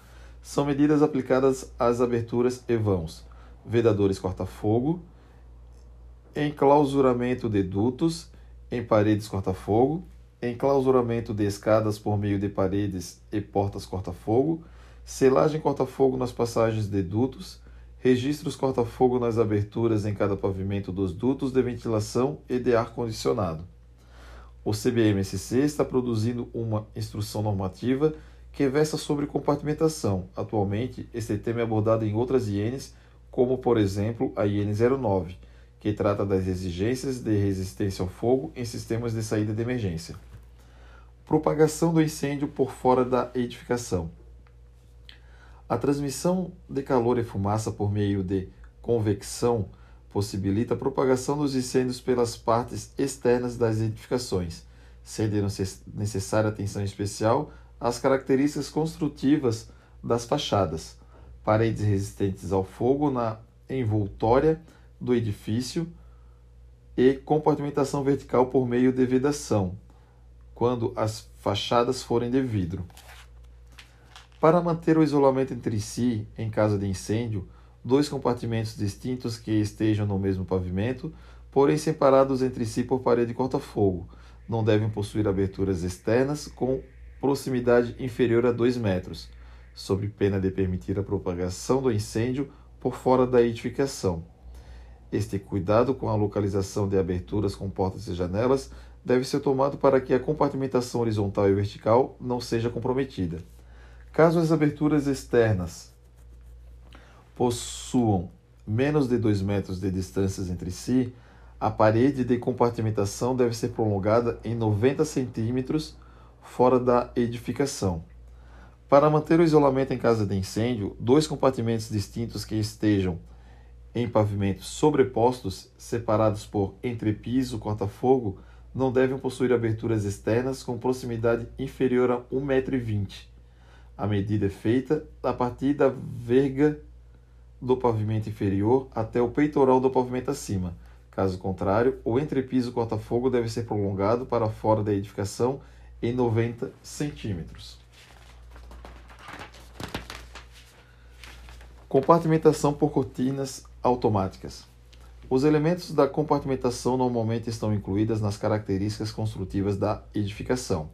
São medidas aplicadas às aberturas e vãos, vedadores corta-fogo, enclausuramento de dutos em paredes corta-fogo, enclausuramento de escadas por meio de paredes e portas corta-fogo, selagem corta-fogo nas passagens de dutos, registros corta-fogo nas aberturas em cada pavimento dos dutos de ventilação e de ar-condicionado. O CBMSC está produzindo uma instrução normativa que versa sobre compartimentação. Atualmente, este tema é abordado em outras INs, como por exemplo a IN 09, que trata das exigências de resistência ao fogo em sistemas de saída de emergência. Propagação do incêndio por fora da edificação. A transmissão de calor e fumaça por meio de convecção possibilita a propagação dos incêndios pelas partes externas das edificações, sendo necessária atenção especial às características construtivas das fachadas, paredes resistentes ao fogo na envoltória do edifício e compartimentação vertical por meio de vedação, quando as fachadas forem de vidro. Para manter o isolamento entre si em caso de incêndio, dois compartimentos distintos que estejam no mesmo pavimento, porém separados entre si por parede corta-fogo, não devem possuir aberturas externas com proximidade inferior a 2 metros, sob pena de permitir a propagação do incêndio por fora da edificação. Este cuidado com a localização de aberturas com portas e janelas deve ser tomado para que a compartimentação horizontal e vertical não seja comprometida. Caso as aberturas externas possuam menos de 2 metros de distância entre si, a parede de compartimentação deve ser prolongada em 90 centímetros fora da edificação. Para manter o isolamento em caso de incêndio, dois compartimentos distintos que estejam em pavimentos sobrepostos, separados por entrepiso corta-fogo, não devem possuir aberturas externas com proximidade inferior a 1,20 m. A medida é feita a partir da verga do pavimento inferior até o peitoral do pavimento acima. Caso contrário, o entrepiso corta-fogo deve ser prolongado para fora da edificação em 90 centímetros. Compartimentação por cortinas automáticas. Os elementos da compartimentação normalmente estão incluídos nas características construtivas da edificação.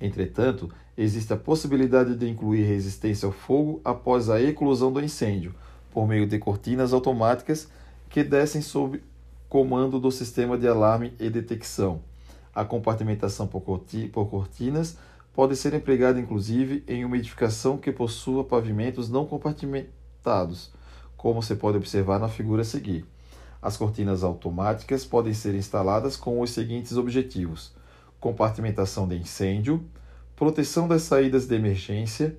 Entretanto, existe a possibilidade de incluir resistência ao fogo após a eclosão do incêndio, por meio de cortinas automáticas que descem sob comando do sistema de alarme e detecção. A compartimentação por cortinas pode ser empregada inclusive em uma edificação que possua pavimentos não compartimentados como você pode observar na figura a seguir. As cortinas automáticas podem ser instaladas com os seguintes objetivos: compartimentação de incêndio, proteção das saídas de emergência,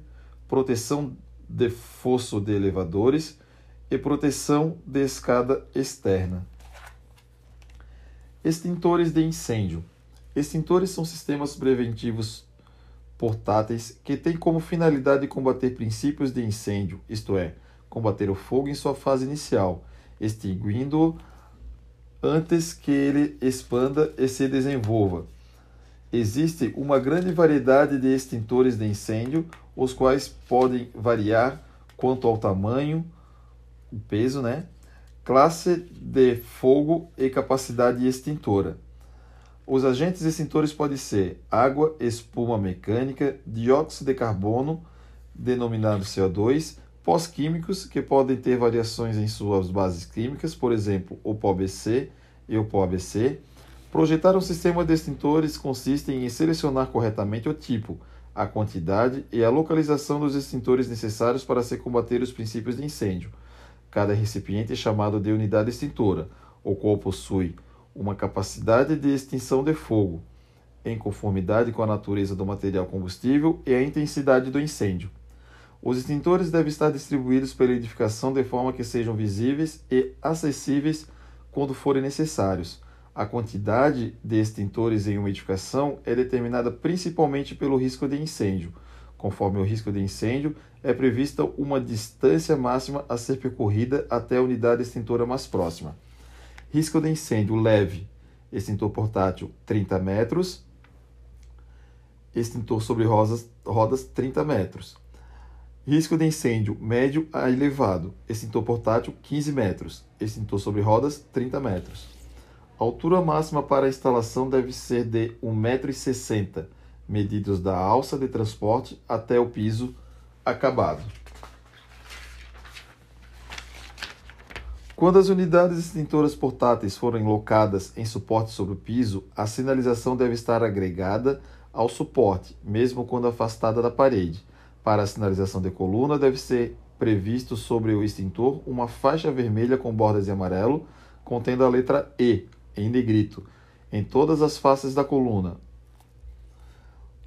proteção de fosso de elevadores e proteção de escada externa. Extintores de incêndio. Extintores são sistemas preventivos portáteis que têm como finalidade combater princípios de incêndio, isto é, combater o fogo em sua fase inicial, extinguindo-o antes que ele expanda e se desenvolva. Existe uma grande variedade de extintores de incêndio, os quais podem variar quanto ao tamanho, peso, né? classe de fogo e capacidade extintora. Os agentes extintores podem ser água, espuma mecânica, dióxido de carbono, denominado CO2, pós-químicos que podem ter variações em suas bases químicas, por exemplo, o POBC e o POABC. Projetar um sistema de extintores consiste em selecionar corretamente o tipo, a quantidade e a localização dos extintores necessários para se combater os princípios de incêndio. Cada recipiente é chamado de unidade extintora, o qual possui uma capacidade de extinção de fogo, em conformidade com a natureza do material combustível e a intensidade do incêndio. Os extintores devem estar distribuídos pela edificação de forma que sejam visíveis e acessíveis quando forem necessários. A quantidade de extintores em uma edificação é determinada principalmente pelo risco de incêndio. Conforme o risco de incêndio, é prevista uma distância máxima a ser percorrida até a unidade extintora mais próxima. Risco de incêndio leve, extintor portátil 30 metros, extintor sobre rodas, rodas 30 metros. Risco de incêndio médio a elevado, extintor portátil 15 metros, extintor sobre rodas 30 metros. A altura máxima para a instalação deve ser de 1,60 m, medidos da alça de transporte até o piso acabado. Quando as unidades extintoras portáteis forem locadas em suporte sobre o piso, a sinalização deve estar agregada ao suporte, mesmo quando afastada da parede. Para a sinalização de coluna, deve ser previsto sobre o extintor uma faixa vermelha com bordas de amarelo, contendo a letra E, em negrito, em todas as faces da coluna.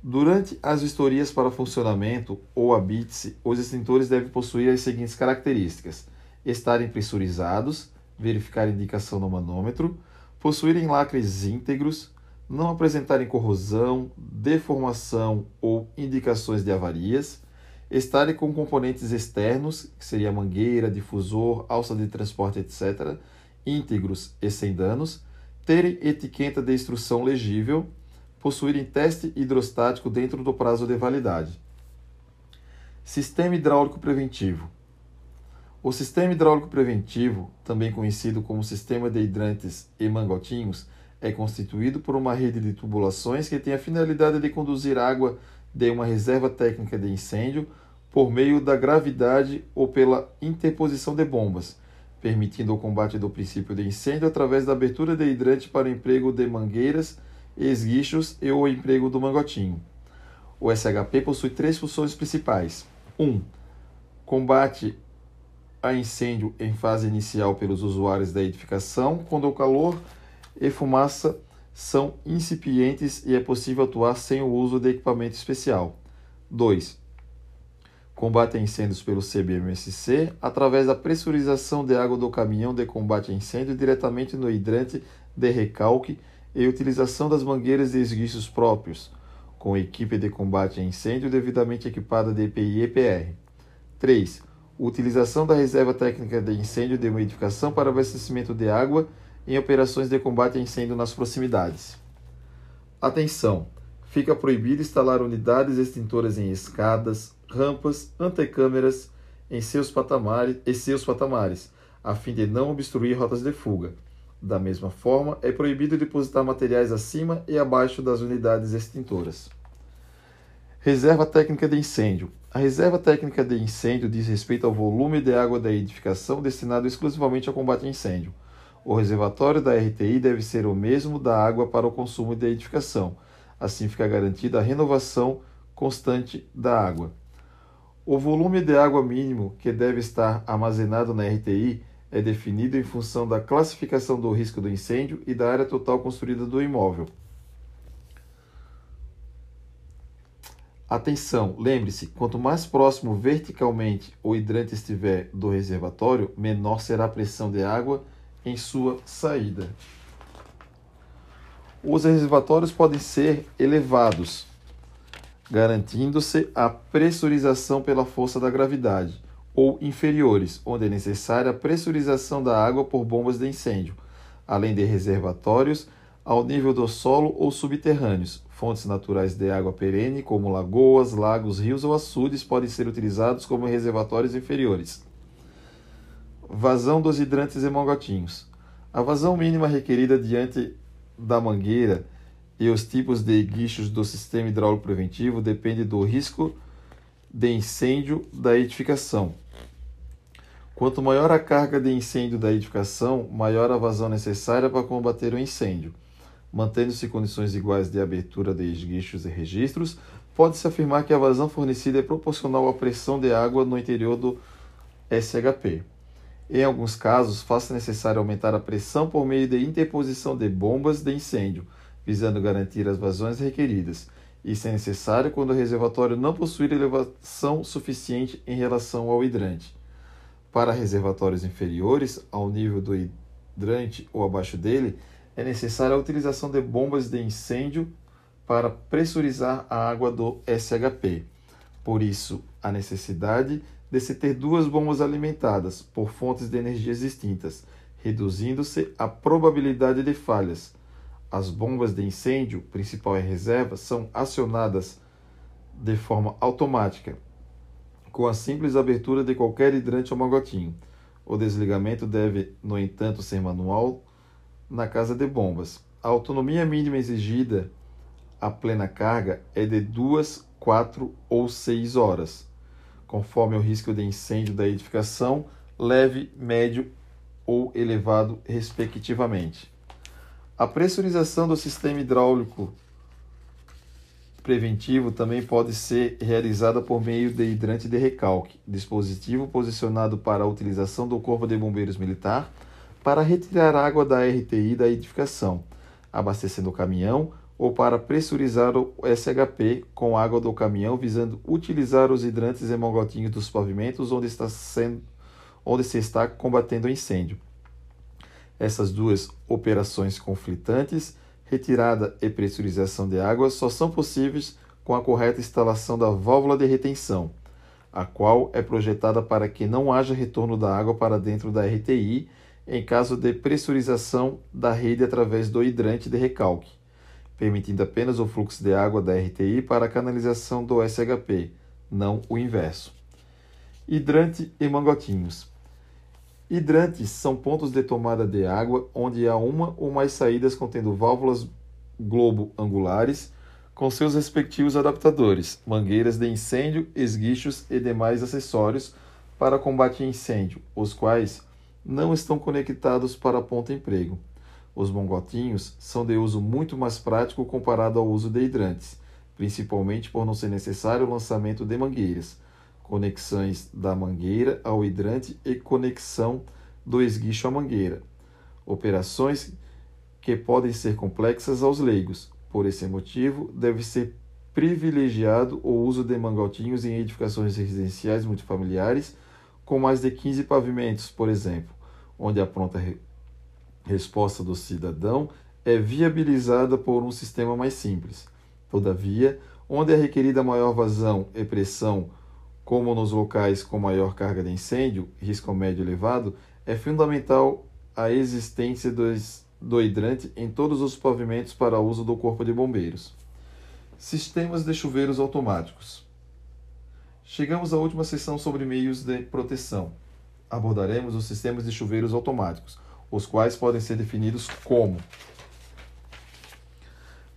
Durante as vistorias para funcionamento ou habite-se, os extintores devem possuir as seguintes características: estarem pressurizados, verificar indicação no manômetro, possuírem lacres íntegros, não apresentarem corrosão, deformação ou indicações de avarias, estarem com componentes externos, que seria mangueira, difusor, alça de transporte, etc., íntegros e sem danos, terem etiqueta de instrução legível, possuírem teste hidrostático dentro do prazo de validade. Sistema hidráulico preventivo. O sistema hidráulico preventivo, também conhecido como sistema de hidrantes e mangotinhos, é constituído por uma rede de tubulações que tem a finalidade de conduzir água de uma reserva técnica de incêndio por meio da gravidade ou pela interposição de bombas, permitindo o combate do princípio de incêndio através da abertura de hidrante para o emprego de mangueiras, esguichos e o emprego do mangotinho. O SHP possui três funções principais. 1. Um, combate a incêndio em fase inicial pelos usuários da edificação, quando o calor e fumaça são incipientes e é possível atuar sem o uso de equipamento especial. 2 combate a incêndios pelo CBMSC através da pressurização de água do caminhão de combate a incêndio diretamente no hidrante de recalque e utilização das mangueiras de esguichos próprios, com equipe de combate a incêndio devidamente equipada de EPI e EPR. 3. Utilização da reserva técnica de incêndio de uma edificação para abastecimento de água em operações de combate a incêndio nas proximidades. Atenção! Fica proibido instalar unidades extintoras em escadas, rampas, antecâmeras em seus patamares, e seus patamares, a fim de não obstruir rotas de fuga. Da mesma forma, é proibido depositar materiais acima e abaixo das unidades extintoras. Reserva técnica de incêndio. A reserva técnica de incêndio diz respeito ao volume de água da edificação destinado exclusivamente ao combate a incêndio. O reservatório da RTI deve ser o mesmo da água para o consumo da edificação. Assim fica garantida a renovação constante da água. O volume de água mínimo que deve estar armazenado na RTI é definido em função da classificação do risco do incêndio e da área total construída do imóvel. Atenção, lembre-se, quanto mais próximo verticalmente o hidrante estiver do reservatório, menor será a pressão de água em sua saída. Os reservatórios podem ser elevados, garantindo-se a pressurização pela força da gravidade, ou inferiores, onde é necessária a pressurização da água por bombas de incêndio, além de reservatórios ao nível do solo ou subterrâneos. Fontes naturais de água perene, como lagoas, lagos, rios ou açudes, podem ser utilizados como reservatórios inferiores. Vazão dos hidrantes mongotinhos. A vazão mínima requerida diante da mangueira e os tipos de guichos do sistema hidráulico preventivo depende do risco de incêndio da edificação. Quanto maior a carga de incêndio da edificação, maior a vazão necessária para combater o incêndio. Mantendo-se condições iguais de abertura de esguichos e registros, pode-se afirmar que a vazão fornecida é proporcional à pressão de água no interior do SHP. Em alguns casos, faz-se necessário aumentar a pressão por meio de interposição de bombas de incêndio, visando garantir as vazões requeridas. Isso é necessário quando o reservatório não possuir elevação suficiente em relação ao hidrante. Para reservatórios inferiores ao nível do hidrante ou abaixo dele, é necessária a utilização de bombas de incêndio para pressurizar a água do SHP. Por isso, a necessidade de se ter duas bombas alimentadas por fontes de energias distintas, reduzindo-se a probabilidade de falhas. As bombas de incêndio, principal e reserva, são acionadas de forma automática, com a simples abertura de qualquer hidrante ou magotinho. O desligamento deve, no entanto, ser manual na casa de bombas. A autonomia mínima exigida a plena carga é de 2, 4 ou 6 horas, conforme o risco de incêndio da edificação, leve, médio ou elevado, respectivamente. A pressurização do sistema hidráulico preventivo também pode ser realizada por meio de hidrante de recalque, dispositivo posicionado para a utilização do Corpo de Bombeiros Militar para retirar água da RTI da edificação, abastecendo o caminhão ou para pressurizar o SHP com água do caminhão, visando utilizar os hidrantes hemogotinhos dos pavimentos onde, está sendo, onde se está combatendo o incêndio. Essas duas operações conflitantes retirada e pressurização de água só são possíveis com a correta instalação da válvula de retenção, a qual é projetada para que não haja retorno da água para dentro da RTI em caso de pressurização da rede através do hidrante de recalque, permitindo apenas o fluxo de água da RTI para a canalização do SHP, não o inverso. Hidrante e mangotinhos. Hidrantes são pontos de tomada de água onde há uma ou mais saídas contendo válvulas globo-angulares com seus respectivos adaptadores, mangueiras de incêndio, esguichos e demais acessórios para combate a incêndio, os quais não estão conectados para ponto emprego. Os mongotinhos são de uso muito mais prático comparado ao uso de hidrantes, principalmente por não ser necessário o lançamento de mangueiras conexões da mangueira ao hidrante e conexão do esguicho à mangueira. Operações que podem ser complexas aos leigos. Por esse motivo, deve ser privilegiado o uso de mangotinhos em edificações residenciais multifamiliares com mais de 15 pavimentos, por exemplo, onde a pronta re resposta do cidadão é viabilizada por um sistema mais simples. Todavia, onde é requerida maior vazão e pressão como nos locais com maior carga de incêndio, risco médio elevado, é fundamental a existência do hidrante em todos os pavimentos para uso do Corpo de Bombeiros. Sistemas de chuveiros automáticos. Chegamos à última sessão sobre meios de proteção. Abordaremos os sistemas de chuveiros automáticos, os quais podem ser definidos como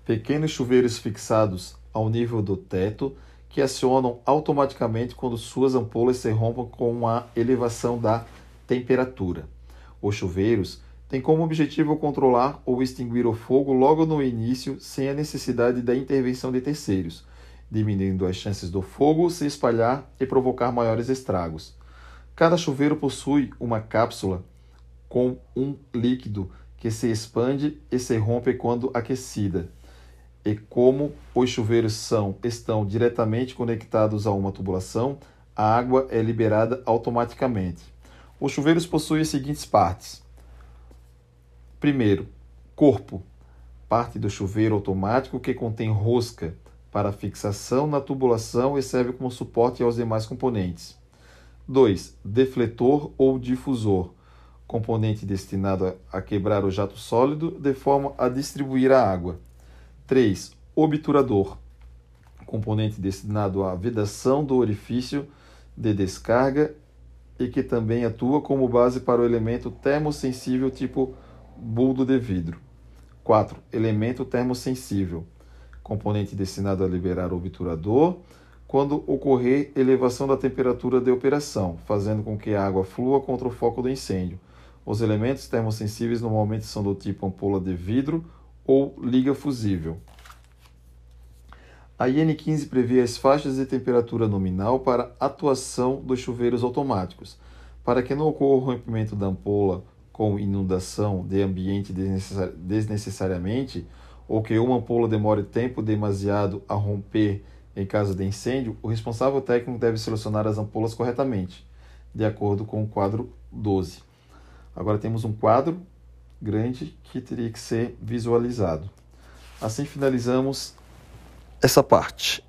pequenos chuveiros fixados ao nível do teto que acionam automaticamente quando suas ampolas se rompam com a elevação da temperatura. Os chuveiros têm como objetivo controlar ou extinguir o fogo logo no início sem a necessidade da intervenção de terceiros, diminuindo as chances do fogo se espalhar e provocar maiores estragos. Cada chuveiro possui uma cápsula com um líquido que se expande e se rompe quando aquecida e como os chuveiros são estão diretamente conectados a uma tubulação, a água é liberada automaticamente. Os chuveiros possuem as seguintes partes: primeiro, corpo, parte do chuveiro automático que contém rosca para fixação na tubulação e serve como suporte aos demais componentes. 2. Defletor ou difusor, componente destinado a quebrar o jato sólido de forma a distribuir a água. 3. Obturador, componente destinado à vedação do orifício de descarga e que também atua como base para o elemento termosensível tipo buldo de vidro. 4. Elemento termosensível, componente destinado a liberar o obturador quando ocorrer elevação da temperatura de operação, fazendo com que a água flua contra o foco do incêndio. Os elementos termosensíveis normalmente são do tipo ampola de vidro ou liga fusível. A IN15 prevê as faixas de temperatura nominal para atuação dos chuveiros automáticos. Para que não ocorra o rompimento da ampola com inundação de ambiente desnecessariamente, ou que uma ampola demore tempo demasiado a romper em caso de incêndio, o responsável técnico deve selecionar as ampolas corretamente, de acordo com o quadro 12. Agora temos um quadro grande que teria que ser visualizado. Assim finalizamos essa parte.